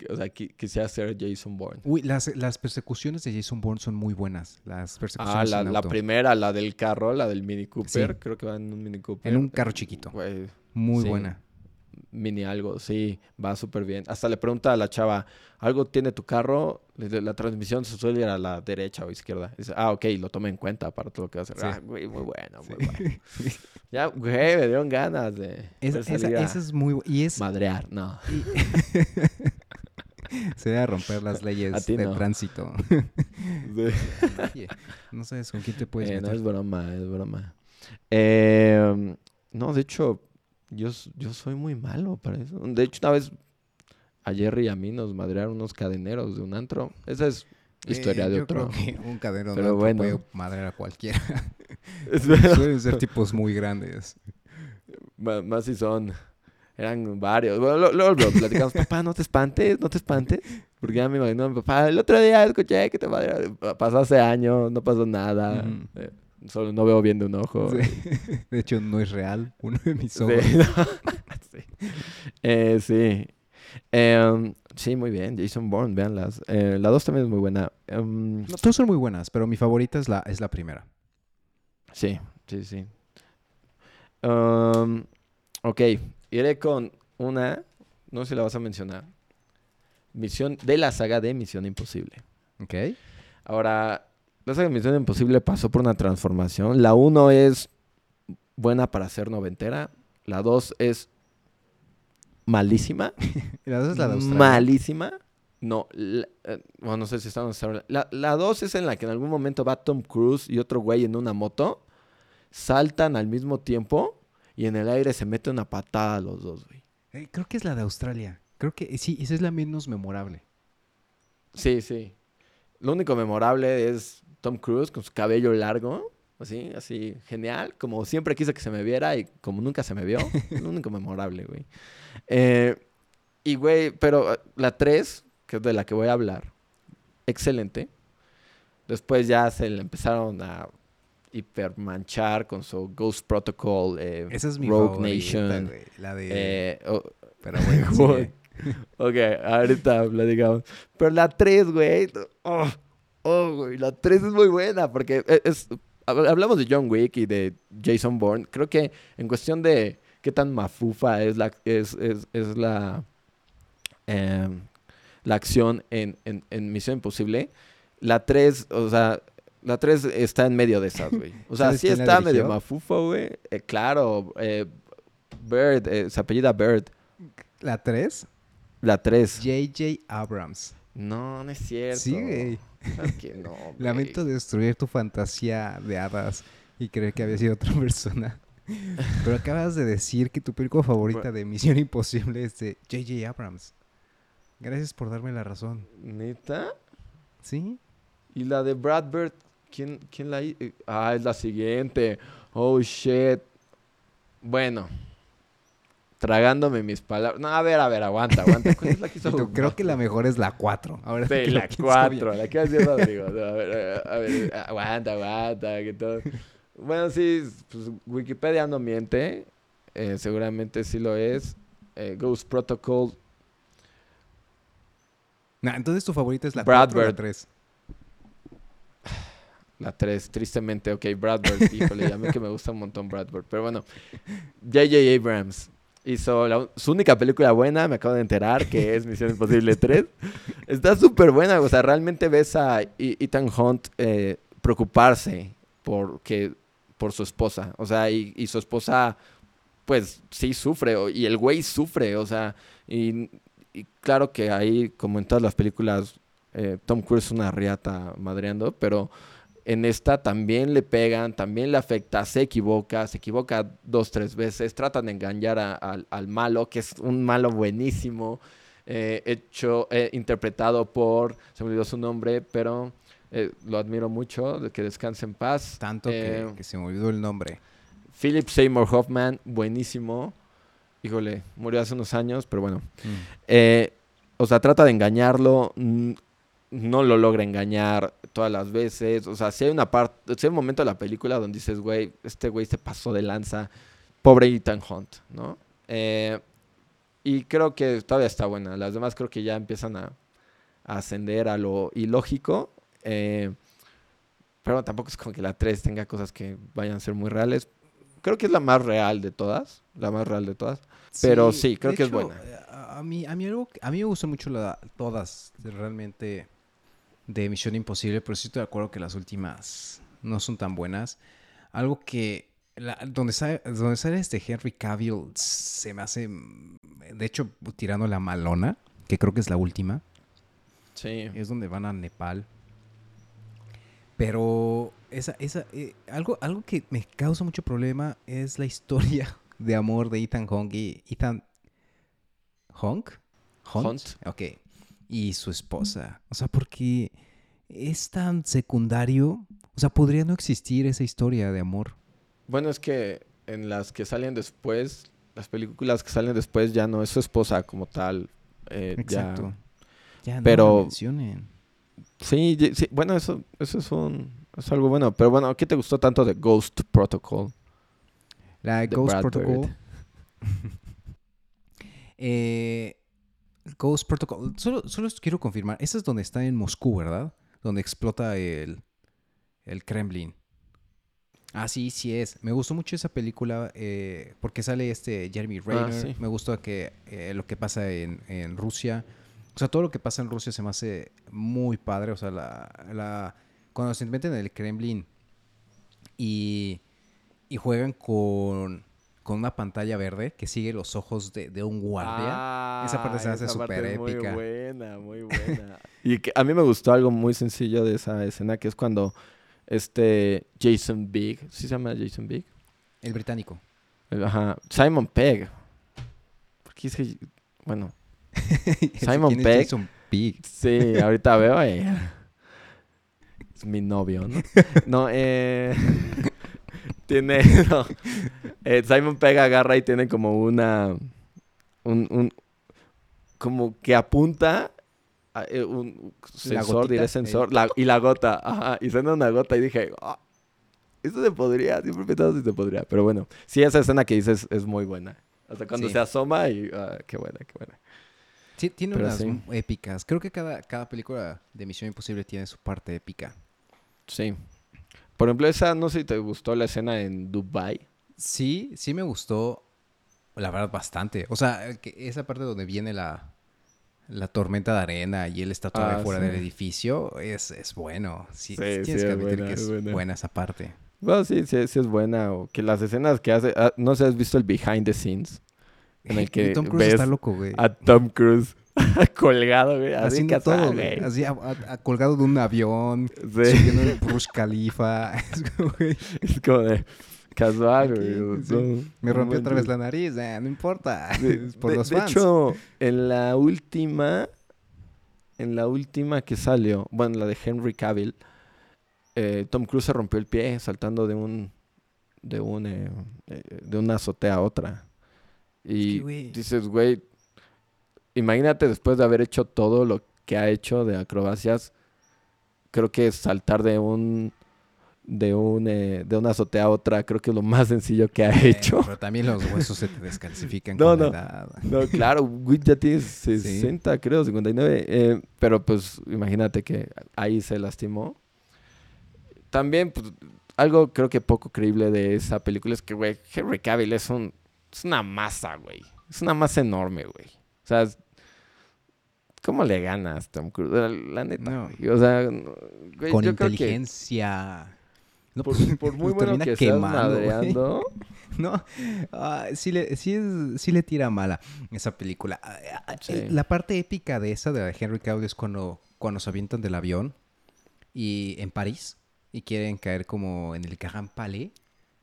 o sea, qui- quisiera ser Jason Bourne. Uy, las, las persecuciones de Jason Bourne son muy buenas. Las Ah, persecuciones la, en la auto. primera, la del carro, la del Mini Cooper. Sí. Creo que va en un Mini Cooper. En un carro chiquito. Muy Sí. buena. mini algo, sí, va súper bien. Hasta le pregunta a la chava, ¿algo tiene tu carro? La transmisión se suele ir a la derecha o izquierda. Dice, ah, ok, lo toma en cuenta para todo lo que va a hacer. Sí. Ah, güey, muy bueno, muy bueno. <laughs> Ya, güey, me dieron ganas de, Esa, es muy y es madrear, no. y- <laughs> <laughs> se debe romper las <laughs> leyes de no. tránsito. <laughs> No sabes con quién te puedes Eh, no meter. es broma, es broma. Eh, no, de hecho, yo, soy muy malo para eso. De hecho, una vez a Jerry y a mí nos madrearon unos cadeneros de un antro. Esa es historia Eh, de yo otro. creo que un cadero Pero no bueno. puede madrear a cualquiera. Suelen ser tipos muy grandes. Más si son. Eran varios. Bueno, lo- luego lo platicamos. <laughs> Papá, no te espantes, no te espantes. Porque ya me imagino, mi papá, el otro día escuché que te madrearon. Pasó hace años, no pasó nada. Eh, solo no veo bien de un ojo. Sí. <laughs> De hecho, no es real. Uno de mis Sí, ojos. no, <laughs> sí. Eh, sí. Em, sí, muy bien. Jason Bourne, véanlas. Eh, la 2 también es muy buena. Em, No, todas son muy buenas, pero mi favorita es la, es la primera. sí, sí, sí. Em, ok, iré con una, no sé si la vas a mencionar. Misión de la saga de Misión Imposible. ¿Ok? Ahora, la saga de Misión Imposible pasó por una transformación. La 1 es buena para ser noventera. La 2 es malísima. <laughs> La dos es la de Australia. Malísima. No, la- eh, bueno, no sé si está en Australia. La, la dos es en la que en algún momento va Tom Cruise y otro güey en una moto. Saltan al mismo tiempo y en el aire se mete una patada a los dos, güey. Eh, creo que es la de Australia. Creo que sí, esa es la menos memorable. Sí, sí. Lo único memorable es Tom Cruise con su cabello largo. Así, así, genial. Como siempre quise que se me viera y como nunca se me vio. <laughs> lo único memorable, güey. Eh, y, güey, pero eh, la 3, que es de la que voy a hablar, excelente. Después ya se le empezaron a hipermanchar con su Ghost Protocol, eh, Esa es mi Rogue favorita, Nation. güey, La de... eh, oh, Pero bueno. <laughs> Ok, ahorita platicamos. Pero la 3, güey. Oh, oh, güey. La 3 es muy buena porque e- es, hab- hablamos de John Wick y de Jason Bourne. Creo que en cuestión de qué tan mafufa es la, es, es, es la, em, la acción en, en, en Misión Imposible, la 3, o sea, la 3 está en medio de esas, güey. O sea, ¿Sabes sí está medio mafufa, güey. Eh, claro, eh, Bird, eh, se apellida Bird. La 3, La 3. J.J. Abrams. No, no es cierto. Sí, güey. Que no, <laughs> güey. Lamento destruir tu fantasía de hadas y creer que había sido otra <laughs> persona. Pero acabas de decir que tu película favorita de Misión Imposible es de J.J. Abrams. Gracias por darme la razón. ¿Neta? ¿Sí? ¿Y la de Brad Bird? ¿Quién, quién la hizo? Ah, es la siguiente. Oh, shit. Bueno. Tragándome mis palabras. No, a ver, a ver, aguanta, aguanta. ¿Cuál es la que <laughs> hizo? Y tú, creo que la mejor es la 4. Ahora Sí, la pienso 4, bien. la que Rodrigo. No, a ver, a ver, aguanta, aguanta, que todo. Bueno, sí, pues Wikipedia no miente. eh, seguramente sí lo es. Eh, Ghost Protocol Nah, entonces tu favorita es la Brad 4 o la Bird. 3. La 3, tristemente, ok, Brad Bird, <laughs> híjole, ya a mí que me gusta un montón Brad Bird. Pero bueno, J.J. Abrams hizo la- su única película buena, me acabo de enterar, que es Misión Imposible 3. <laughs> Está súper buena, o sea, realmente ves a Ethan Hunt eh, preocuparse por, que, por su esposa. O sea, y, y su esposa, pues sí sufre, y el güey sufre, o sea, y, y claro que ahí, como en todas las películas, eh, Tom Cruise es una riata madreando, pero en esta también le pegan, también le afecta, se equivoca, se equivoca dos, tres veces, tratan de engañar a- al- al malo, que es un malo buenísimo, eh, hecho, eh, interpretado por, se me olvidó su nombre, pero eh, lo admiro mucho, de que descanse en paz. Tanto que, que se me olvidó el nombre. Philip Seymour Hoffman, buenísimo. Híjole, murió hace unos años, pero bueno. Eh, o sea, trata de engañarlo. No lo logra engañar todas las veces. O sea, si hay una parte, si hay un momento de la película donde dices, güey, este güey se pasó de lanza. Pobre Ethan Hunt, ¿no? Eh, y creo que todavía está buena. Las demás creo que ya empiezan a, a ascender a lo ilógico. Eh, pero tampoco es como que la 3 tenga cosas que vayan a ser muy reales. Creo que es la más real de todas. La más real de todas. Pero sí, creo que es buena. eh, A, mí, a, mí algo, a mí me gustan mucho la- todas realmente de Misión Imposible, pero sí estoy de acuerdo que las últimas no son tan buenas. Algo que la- donde, sale, donde sale este Henry Cavill se me hace, de hecho, tirando la malona, que creo que es la última, Sí. es donde van a Nepal. Pero esa, esa, eh, algo, algo que me causa mucho problema es la historia de amor de Ethan Hawke y Ethan Hawke, Hunt. ok, y su esposa. O sea, porque es tan secundario. O sea, podría no existir esa historia de amor. Bueno, es que en las que salen después, las películas que salen después ya no es su esposa como tal. eh, Exacto. Ya no Pero- la mencionen. Sí, sí, bueno, eso, eso es un es algo bueno. Pero bueno, ¿qué te gustó tanto de Ghost Protocol? La de Ghost Brad Protocol. <laughs> Eh, Ghost Protocol. Solo, solo quiero confirmar. Esa es donde está en Moscú, ¿verdad? Donde explota el, el Kremlin. Ah, sí, sí es. Me gustó mucho esa película eh, porque sale este Jeremy. Ah, sí. Me gustó que eh, lo que pasa en, en Rusia. O sea, todo lo que pasa en Rusia se me hace muy padre. O sea, la, la- cuando se meten en el Kremlin y, y juegan con, con una pantalla verde que sigue los ojos de, de un guardia. Esa parte se hace súper épica. Muy buena, muy buena. <laughs> y que a mí me gustó algo muy sencillo de esa escena, que es cuando este Jason Big, ¿sí se llama Jason Big? El británico. Ajá, Simon Pegg. Porque es que, bueno, <laughs> Simon ¿Quién es Pegg. Jason Pegg? Sí, ahorita veo. eh, <laughs> Es mi novio, ¿no? No, eh. Tiene. no. Eh, Simon Pegg agarra y tiene como una. Un. un- como que apunta. a, eh, un sensor, diré sensor. la- y la gota. Ajá. Y suena una gota y dije. "Ah, Esto se podría. Siempre he pensado si se podría. Pero bueno. Sí, esa escena que dices es muy buena. Hasta cuando Sí. se asoma y. ah, qué buena, qué buena. Sí, tiene Pero unas sí. épicas. Creo que cada, cada película de Misión Imposible tiene su parte épica. Sí. Por ejemplo, esa, no sé si te gustó la escena en Dubai. Sí, sí me gustó, la verdad, bastante. O sea, que esa parte donde viene la, la tormenta de arena y él está todavía Ah, fuera sí. del edificio, es, es bueno. Sí, Sí, tienes sí, que es admitir buena, que es buena. buena. esa parte. Bueno, sí, sí, sí es buena. O que las escenas que hace. ah, no sé, has visto el behind the scenes. En el <laughs> que Tom Cruise ves está loco, güey. a Tom Cruise <laughs> colgado, güey. Así Haciendo casado, todo, güey. Así, a- a- a- colgado de un avión, Sí. subiendo el Burj Khalifa. <laughs> Es como, güey, Es como de casual, güey. sí. me rompió otra vez la nariz, eh, no importa. De, <laughs> es por de- los de fans. hecho, en la última, en la última que salió, bueno, la de Henry Cavill, eh, Tom Cruise se rompió el pie saltando de un, de un, eh, eh, de una azotea a otra. Y güey. dices, güey, imagínate después de haber hecho todo lo que ha hecho de acrobacias, creo que saltar de un, de, un, eh, de una azotea a otra, creo que es lo más sencillo que ha Eh, hecho. Pero también los <laughs> huesos se te descalcifican No, con la no. edad. No, claro, güey, ya tienes <laughs> 60, creo, 59. eh, pero pues imagínate que ahí se lastimó. También, pues, algo creo que poco creíble de esa película es que, güey, Henry Cavill es, un, es una masa, güey. Es una masa enorme, güey. O sea, ¿cómo le ganas, Tom Cruise? La, la neta, No. güey. O sea, güey, Con yo creo que inteligencia. No, por, pues, por muy bueno que quemando, madreando, <laughs> No, ah, sí, le, sí, es- sí le tira mala esa película. Ah, ah, Sí. el- La parte épica de esa, de Henry Cavill, es cuando, cuando se avientan del avión y en París y quieren caer como en el Grand Palais.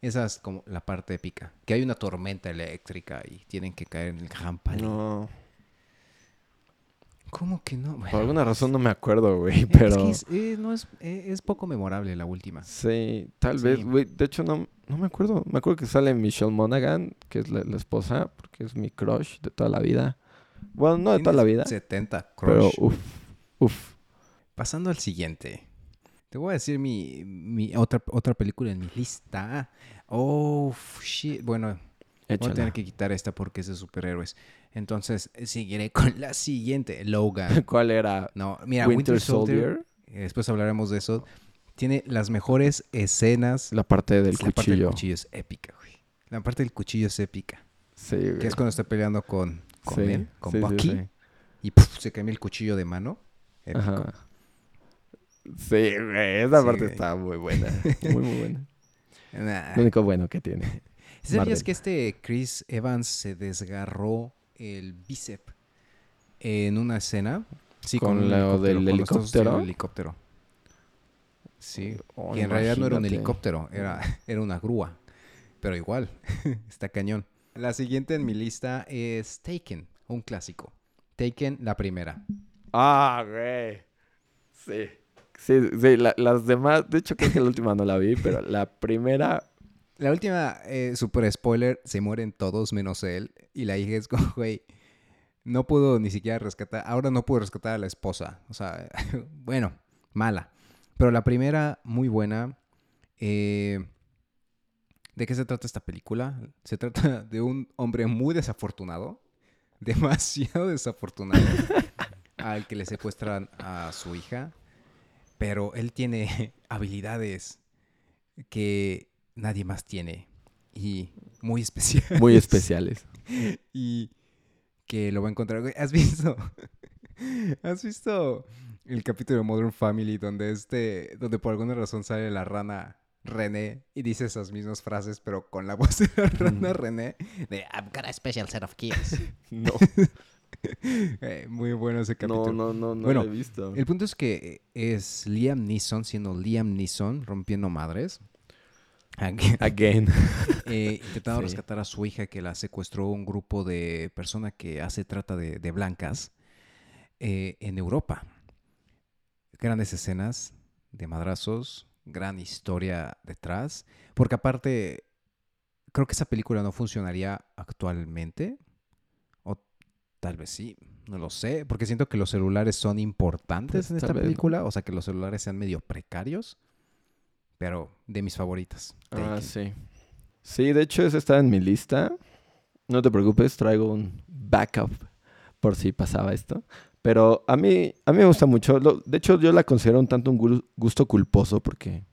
Esa es como la parte épica. Que hay una tormenta eléctrica y tienen que caer en el Grand Palais. no. ¿Cómo que no? Por Bueno, alguna razón no me acuerdo, güey, es pero... que es, eh, no es, eh, es poco memorable la última. Sí, tal Sí. vez, güey. De hecho, no, no me acuerdo. Me acuerdo que sale Michelle Monaghan, que es la, la esposa, porque es mi crush de toda la vida. Bueno, no de toda la vida, 70 pero crush. uff, uff. Pasando al siguiente. Te voy a decir mi, mi otra, otra película en mi lista. Oh, shit. Bueno, voy a Échala. tener que quitar esta porque es de superhéroes. Entonces, eh, seguiré <laughs> con la siguiente. Logan. <laughs> ¿Cuál era? No, mira, Winter, Winter, Soldier. Soldier. eh, Después hablaremos de eso. Tiene las mejores escenas. La parte del la parte del cuchillo. cuchillo es épica, güey. La parte del cuchillo es épica. Sí, güey. Que es cuando está peleando con, con Sí, él, con sí, sí, Bucky. sí. Y se cambia el cuchillo de mano. Épico. Ajá. Sí, güey. Esa parte güey. está muy buena. <laughs> Muy, muy buena. Nah. Lo único bueno que tiene. ¿Sabías Marvel. que este Chris Evans se desgarró el bíceps en una escena? Sí, ¿Con un lo del helicóptero? el helicóptero. Sí. Oh, y en realidad no era un helicóptero, era, <laughs> era una grúa. Pero igual, <laughs> está cañón. La siguiente en mi lista es Taken, un clásico. Taken, la primera. Ah, güey. Sí. Sí, sí, la- las demás, de hecho creo que la última no la vi, pero la primera, La última, eh, super spoiler, se mueren todos menos él. Y la hija es como, <laughs> güey, no pudo ni siquiera rescatar, ahora no pudo rescatar a la esposa. O sea, <laughs> bueno, mala. Pero la primera, muy buena. Eh, ¿De qué se trata esta película? Se trata <laughs> de un hombre muy desafortunado, demasiado desafortunado, al que le secuestran a su hija. Pero él tiene habilidades que nadie más tiene y muy especiales. muy especiales. <laughs> Y que lo va a encontrar. ¿Has visto? <laughs> ¿Has visto el capítulo de Modern Family donde este, donde por alguna razón sale la rana René y dice esas mismas frases, pero con la voz de la rana Mm. René de I've got a special set of keys. <laughs> No, Eh, muy bueno ese capítulo. no, no, no, no Bueno, lo he visto. El punto es que es Liam Neeson siendo Liam Neeson rompiendo madres. Again. <laughs> Again. eh, intentando Sí. rescatar a su hija que la secuestró un grupo de personas que hace trata de, de blancas eh, en Europa. Grandes escenas de madrazos, gran historia detrás, porque aparte creo que esa película no funcionaría actualmente, o tal vez sí, no lo sé, porque siento que los celulares son importantes Pues, en esta película, o sea que los celulares sean medio precarios, pero de mis favoritas. Ah, sí. Sí, de hecho, esa está en mi lista. No te preocupes, traigo un backup por si pasaba esto. Pero a mí, a mí me gusta mucho. Lo- de hecho, yo la considero un tanto un gu- gusto culposo porque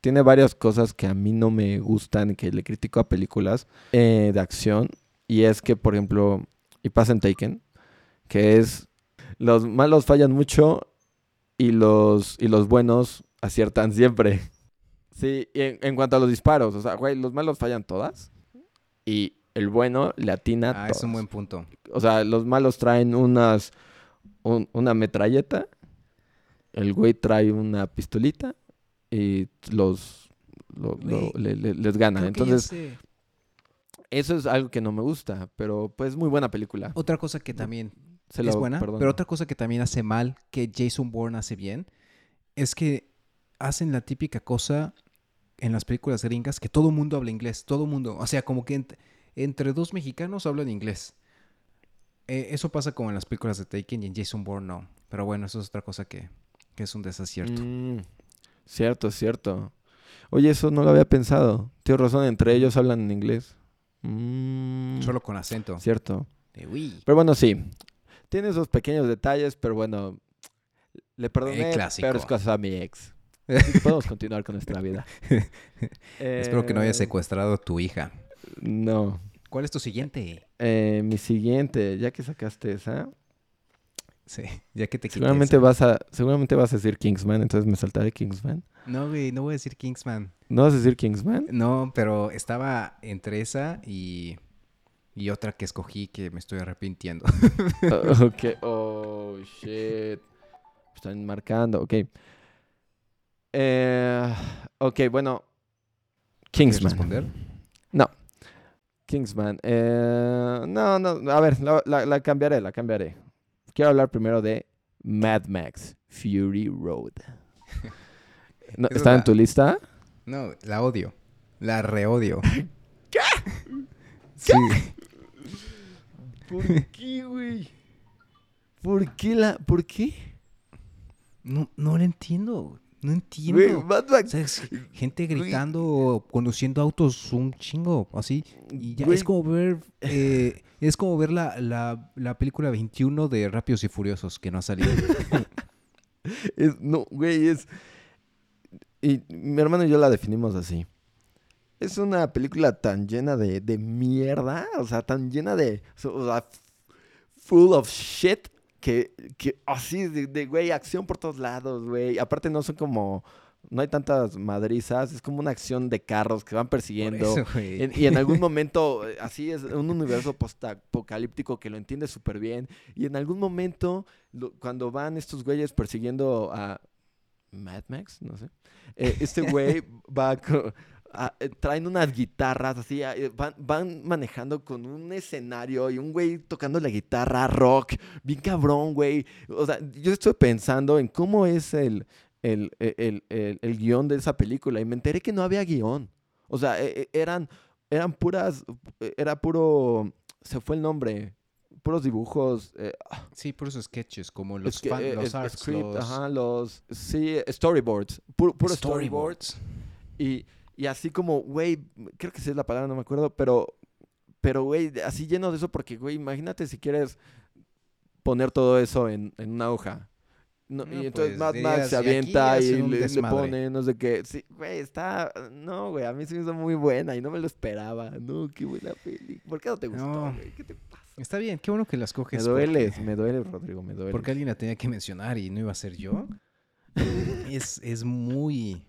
tiene varias cosas que a mí no me gustan y que le critico a películas eh, de acción. Y es que, por ejemplo, y pasa en Taken, que es los malos fallan mucho y los, y los buenos aciertan siempre. Sí, y en, en cuanto a los disparos, o sea, güey, los malos fallan todas y el bueno le atina Ah, es un buen punto. O sea, los malos traen unas un- una metralleta, el güey trae una pistolita y los lo- lo- Güey, le- le- les gana. Creo que ya Entonces, sé. eso es algo que no me gusta, pero pues muy buena película. Otra cosa que también Se es lo buena, perdono. pero otra cosa que también hace mal, que Jason Bourne hace bien, es que hacen la típica cosa en las películas gringas que todo mundo habla inglés, todo mundo, o sea, como que ent- entre dos mexicanos hablan inglés. Eh, eso pasa como en las películas de Taken y en Jason Bourne no. Pero bueno, eso es otra cosa que, que es un desacierto. Mm, cierto, cierto. Oye, eso no lo había pensado. Tienes razón, entre ellos hablan en inglés. Mm, Solo con acento. Cierto. Uy. Pero bueno, sí. Tiene esos pequeños detalles, pero bueno, le perdoné peores cosas a mi ex. Así <laughs> que podemos continuar con nuestra vida. <laughs> Espero que no haya Eh, secuestrado a tu hija. No. ¿Cuál es tu siguiente? Eh, mi siguiente, ya que sacaste esa, Sí, ya que te seguramente vas a, seguramente vas a decir Kingsman, entonces me saltaré Kingsman. No, güey, no voy a decir Kingsman. ¿No vas a decir Kingsman? No, pero estaba entre esa y, y otra que escogí que me estoy arrepintiendo. Oh, <laughs> ok. Oh, shit. Están marcando. Ok. Eh, ok, bueno. ¿Quieres Kingsman. responder? No. Kingsman. Eh, no, no. A ver, la, la- la cambiaré, la cambiaré. Quiero hablar primero de Mad Max Fury Road. <laughs> No, ¿Está en tu lista? No, la odio. La reodio. <laughs> ¿Qué? Sí. ¿Por qué, güey? ¿Por qué la.? ¿Por qué? No, no lo entiendo. No Güey, entiendo. Mad O Max. sea, es gente gritando, conduciendo autos un chingo, así. Y ya Güey. es como ver, eh, <laughs> es como ver la, la, la película 21 de Rápidos y Furiosos que no ha salido. <laughs> Es, no, güey, es. Y mi hermano y yo la definimos así. Es una película tan llena de, de mierda, o sea, tan llena de. O sea, full of shit, que, que así, de, de, güey, acción por todos lados, güey. Aparte, no son como. No hay tantas madrizas, es como una acción de carros que van persiguiendo. eso. En- y en algún <laughs> momento, eh, así es, un universo post-apocalíptico que lo entiende súper bien. Y en algún momento, lo- cuando van estos güeyes persiguiendo a Mad Max, no sé, eh, este güey <laughs> va a- eh, traen unas guitarras así, a- eh, van, van manejando con un escenario y un güey tocando la guitarra rock, bien cabrón, güey. O sea, yo estoy pensando en cómo es el, el, el, el- el- el guion de esa película y me enteré que no había guion. O sea, e- e- eran, eran puras, era puro, se fue el nombre, puros dibujos. eh, Sí, por esos sketches, como los, fan- eh, los arts, script, los ajá, los, sí, storyboards, puro, puro storyboards. Y, y así como, güey, creo que esa es la palabra, no me acuerdo, pero, pero, güey, así lleno de eso, porque, güey, imagínate si quieres poner todo eso en, en una hoja. No, No, y entonces pues, Mad Max se "Y aquí avienta y le, le desmadre". pone no sé qué. Sí, güey, está. No, güey, a mí se me hizo muy buena y no me lo esperaba. No, qué buena peli. ¿Por qué no te gustó, No. güey? ¿Qué te pasa? Está bien, qué bueno que las Me coges. duele, porque- me duele, Rodrigo, me <laughs> duele. Porque alguien la tenía que mencionar y no iba a ser yo. es, es muy...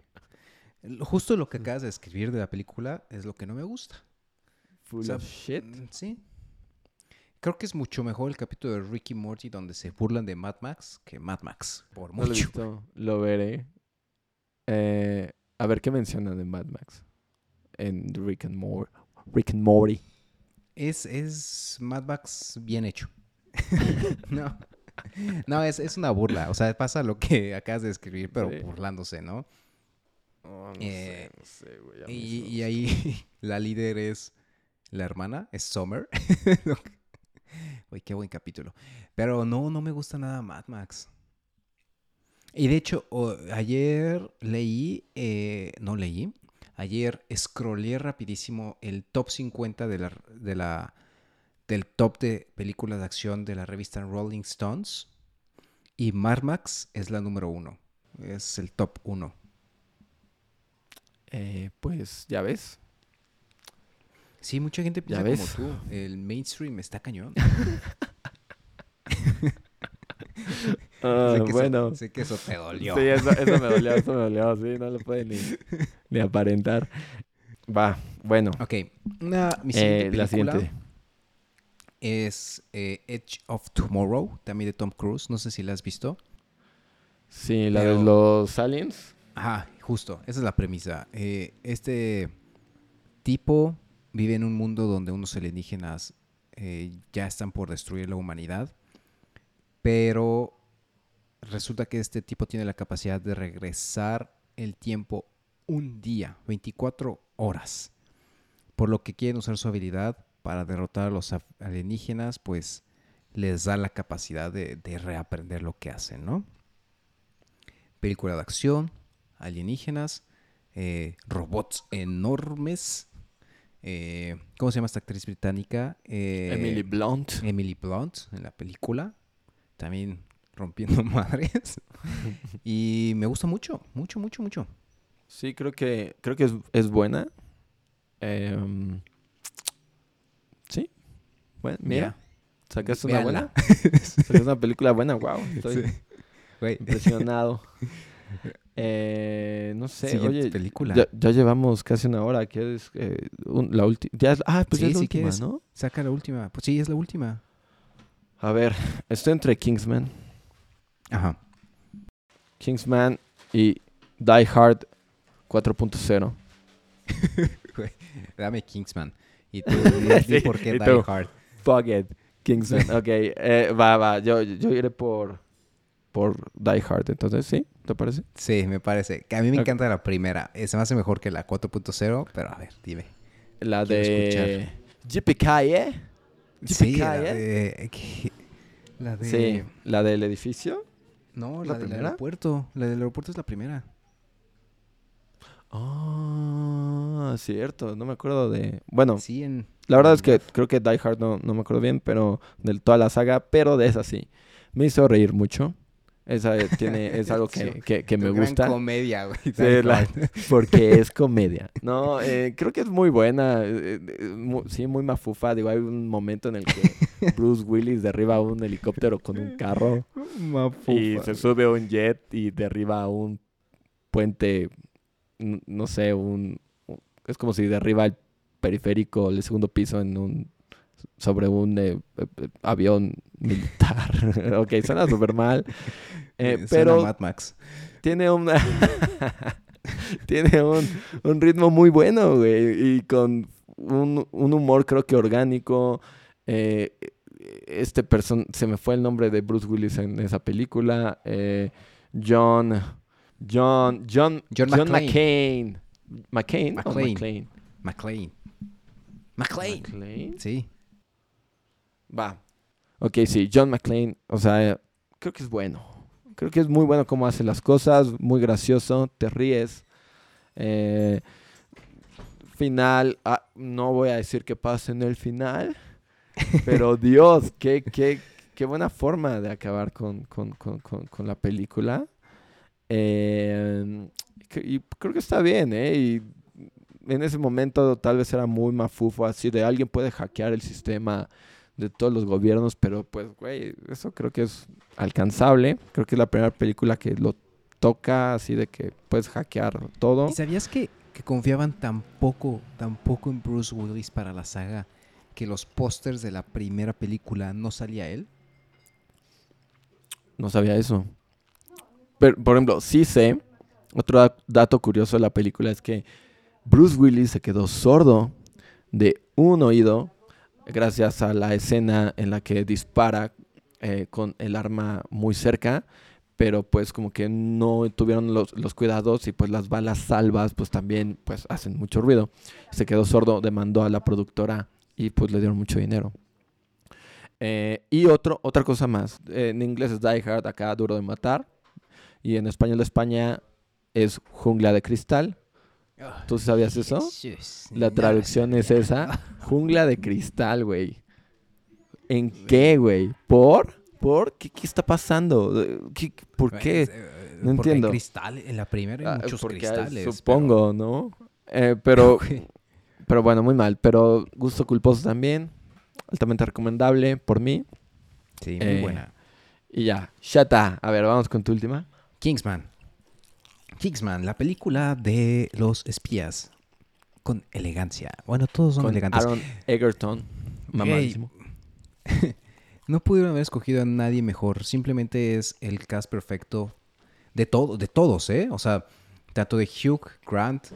Justo lo que acabas de escribir de la película es lo que no me gusta. Full o sea, of shit. Mm, Sí. Creo que es mucho mejor el capítulo de Ricky Morty donde se burlan de Mad Max que Mad Max. Por No lo he mucho. visto, lo veré. Eh, a ver, ¿qué mencionan de Mad Max? En Rick and, Mor Rick and Morty. Es, es Mad Max bien hecho. <laughs> no. No, es, es una burla. O sea, pasa lo que acabas de escribir, pero Sí. burlándose, ¿no? Oh, no Eh, sé, no sé, güey. Y, y ahí <laughs> la líder es la hermana, es Summer. <laughs> Uy, qué buen capítulo. Pero no, no me gusta nada Mad Max. Y de hecho, o- ayer leí, eh, no leí, ayer scrollé rapidísimo el top 50 de la, de la, del top de películas de acción de la revista Rolling Stones. Y Mad Max es la número uno. Es el top uno. Eh, pues, ya ves. Sí, mucha gente Ya piensa como tú. El mainstream está cañón. <laughs> Ah, sé, que bueno. eso, sé que eso te dolió. Sí, eso, eso me dolió, eso me dolió. Sí, no lo puede ni, <laughs> ni aparentar. Va, bueno. Ok, una, mi siguiente Eh, la película siguiente. es eh, Edge of Tomorrow, también de Tom Cruise. No sé si la has visto. Sí, la de los aliens. Ajá, justo, esa es la premisa. Eh, este tipo vive en un mundo donde unos alienígenas eh, ya están por destruir la humanidad, pero resulta que este tipo tiene la capacidad de regresar el tiempo un día, 24 horas, por lo que quieren usar su habilidad para derrotar a los alienígenas, pues les da la capacidad de, de reaprender lo que hacen, ¿no? Película de acción, alienígenas, eh, robots enormes. Eh, ¿Cómo se llama esta actriz británica? Eh, Emily Blunt. Emily Blunt en la película. También rompiendo <laughs> madres. y me gusta mucho, mucho, mucho, mucho. Sí, creo que, creo que es, es buena. Em, sí. Bueno, mira. Sacaste una Véanla. buena. Sacaste una película buena, wow. <laughs> Estoy Sí. Impresionado. <laughs> <laughs> Eh, no sé, Siguiente oye, película. Ya, ya llevamos casi una hora. ¿Quieres eh, un- la última? Ah, pues ya Sí, es la si última, quieres. ¿no? Saca la última. Pues sí, es la última. A ver, estoy entre Kingsman, Ajá. Kingsman y Die Hard 4.0. <laughs> Güey, dame Kingsman. Y tú <laughs> Sí, por qué y Die tú. Hard. Fuck it. Kingsman. ok, eh, va, va. Yo, yo iré por, por Die Hard. Entonces, ¿sí? ¿Te parece? Sí, me parece. Que a mí me encanta la primera. Eh, Se me hace mejor que la 4.0, pero a ver, dime. La de... Yippee Sí, la de... ¿qué? <laughs> La de... Sí, la del edificio. No, ¿La la, del primera? aeropuerto. La del aeropuerto es la primera. Ah, cierto. No me acuerdo de... Bueno, Sí, en... la verdad es que creo que Die Hard no, no me acuerdo bien, pero de toda la saga, pero de esa sí. Me hizo reír mucho. Esa eh, tiene, <laughs> es algo que, que, que me gran gusta. comedia, güey. Sí, la- <laughs> porque es comedia. No, eh, creo que es muy buena. eh, eh, sí, muy mafufa. Digo, hay un momento en el que <laughs> Bruce Willis derriba un helicóptero con un carro y Mafufa. se sube a un jet y derriba un puente, no sé, un- Es como si derriba el periférico, el segundo piso en un... sobre un eh, eh, eh, avión militar. <laughs> ok, suena súper mal. <laughs> Eh, suena pero Mad Max. tiene una <laughs> tiene un, un ritmo muy bueno, güey, y con un, un humor creo que orgánico. Eh, este person se me fue el nombre de Bruce Willis en esa película. eh, John John John John. McCain. McCain. o McClane. McClane. McLean. McLean. McClane. Sí. Va. Ok, sí, John McClane. O sea, creo que es bueno. Creo que es muy bueno cómo hace las cosas. Muy gracioso. Te ríes. Eh, final. ah, no voy a decir qué pasa en el final. <laughs> Pero Dios, qué, qué, qué buena forma de acabar con, con, con, con, con la película. Eh, y creo que está bien, ¿eh? Y en ese momento tal vez era muy mafufo, así de alguien puede hackear el sistema de todos los gobiernos, pero pues, güey, eso creo que es alcanzable. Creo que es la primera película que lo toca así de que puedes hackear todo. ¿Y sabías que, que confiaban tan poco, tan poco en Bruce Willis para la saga que los pósters de la primera película no salía él? No sabía eso. Pero, por ejemplo, sí sé, otro da- dato curioso de la película es que Bruce Willis se quedó sordo de un oído gracias a la escena en la que dispara eh, con el arma muy cerca, pero pues como que no tuvieron los, cuidados y pues las balas salvas pues también pues hacen mucho ruido. Se quedó sordo, demandó a la productora y pues le dieron mucho dinero. Eh, y otro, otra cosa más, eh, en inglés es Die Hard, acá Duro de Matar, y en español de España es Jungla de Cristal. ¿Tú sabías eso? La traducción es esa, <laughs> Jungla de Cristal, güey. ¿En qué, güey? ¿Por? ¿Por? ¿Qué, qué está pasando? Eh, ¿Qué- ¿Por qué? No Porque hay entiendo. cristal, en la primera hay Ah, muchos cristales. Supongo, ¿no? Eh, pero, <laughs> pero- bueno, muy mal. Pero gusto culposo también. Altamente recomendable por mí. Sí, muy Eh, buena. Y ya, Shata. A ver, vamos con tu última. Kingsman. Kingsman, la película de los espías. Con elegancia. Bueno, todos son con elegantes. Aaron Egerton. Mamadísimo. <laughs> No pudieron haber escogido a nadie mejor. Simplemente es el cast perfecto de todo, de todos, ¿eh? O sea, tanto de Hugh Grant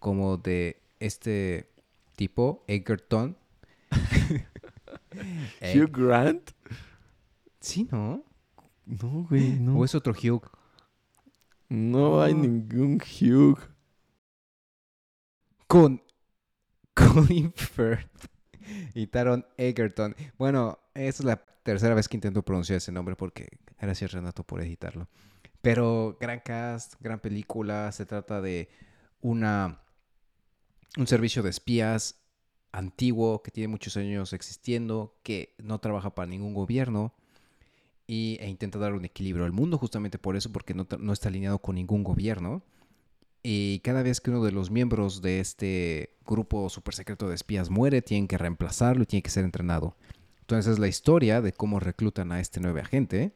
como de este tipo, Egerton. <laughs> Hugh Grant. Sí, ¿no? No, güey, no. O es otro Hugh. No hay ningún Hugh. Con <laughs> Colin Firth y Taron Egerton. Bueno, esta es la tercera vez que intento pronunciar ese nombre porque gracias Renato por editarlo. Pero gran cast, gran película. Se trata de una, un servicio de espías antiguo que tiene muchos años existiendo, que no trabaja para ningún gobierno y, e intenta dar un equilibrio al mundo justamente por eso, porque no, no está alineado con ningún gobierno. Y cada vez que uno de los miembros de este grupo super secreto de espías muere, tienen que reemplazarlo y tiene que ser entrenado. Entonces es la historia de cómo reclutan a este nuevo agente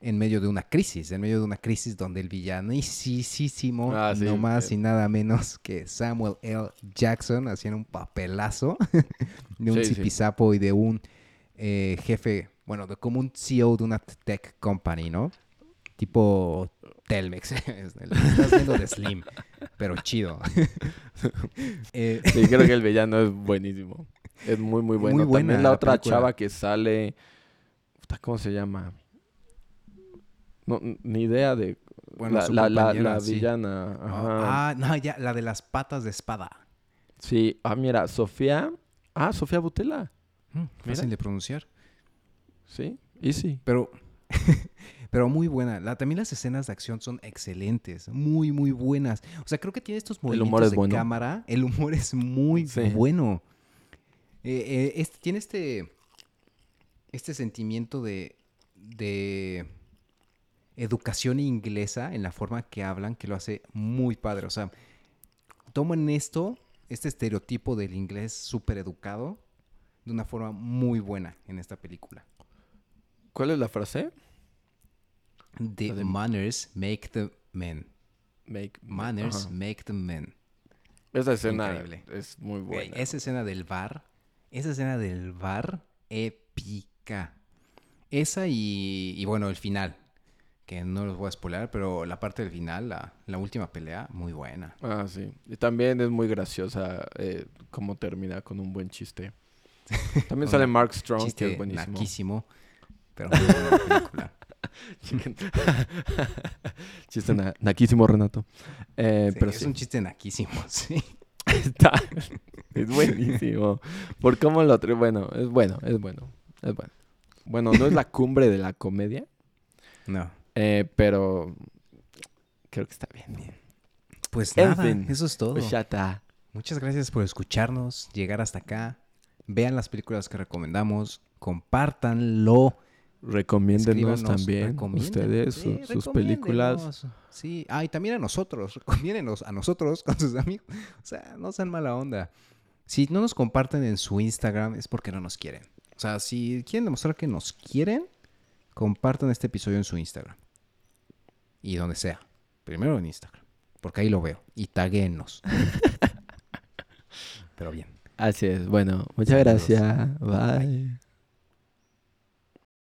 en medio de una crisis, en medio de una crisis donde el villanísimo, Ah, sí, no más eh. y nada menos que Samuel L. Jackson, haciendo un papelazo <laughs> de un Sí, sí. y de un eh, jefe, bueno, de como un CEO de una tech company, ¿no? Tipo Telmex, <laughs> es el- estás viendo de Slim, pero chido. <laughs> Eh, Sí, creo que el villano es buenísimo. Es muy, muy bueno. Muy buena También la la otra película. chava que sale. ¿Cómo se llama? No, ni idea de. Bueno, la, sí. villana. Ajá. Ah, no, ya, la de las patas de espada. Sí. Ah, mira, Sofía. Ah, Sofía Butela. Mm, Fácil de pronunciar. Sí. Easy. Pero, <laughs> pero muy buena. La- también las escenas de acción son excelentes. Muy, muy buenas. O sea, creo que tiene estos humor movimientos es de bueno. cámara. El humor es muy Sí. bueno. Eh, eh, este- tiene este, este sentimiento de, de educación inglesa en la forma que hablan que lo hace muy padre. O sea, toman esto, este estereotipo del inglés súper educado, de una forma muy buena en esta película. ¿Cuál es la frase? The de- manners make the men. Make Manners make the men. Esa escena Increíble. es muy buena. esa escena del bar, esa escena del bar, épica. Esa y, y bueno, el final, que no los voy a spoiler, pero la parte del final, la, la última pelea, muy buena. Ah, sí. Y también es muy graciosa eh, cómo termina con un buen chiste. <laughs> También sale Mark Strong, que es buenísimo. naquísimo, pero muy buena película. <laughs> <laughs> Chiste na- naquísimo, Renato. Eh, Sí, pero es sí, un chiste naquísimo, <laughs> sí. está. Es buenísimo. Por cómo lo. Bueno, es bueno, es bueno. Es bueno. Bueno, no es la cumbre de la comedia, No. eh, pero creo que está bien. bien. Pues En nada, fin, eso es todo. Pues ya está. Muchas gracias por escucharnos, llegar hasta acá. Vean las películas que recomendamos, compártanlo. Recomiéndenos también ustedes Sí, su- sus películas. Sí, ah, y también a nosotros. <laughs> Recomiéndenos a nosotros con sus amigos. O sea, no sean mala onda. Si no nos comparten en su Instagram es porque no nos quieren. O sea, si quieren demostrar que nos quieren, compartan este episodio en su Instagram. Y donde sea. Primero en Instagram. Porque ahí lo veo. Y taguenos. <laughs> Pero bien. Así es. Bueno, muchas gracias. Bye.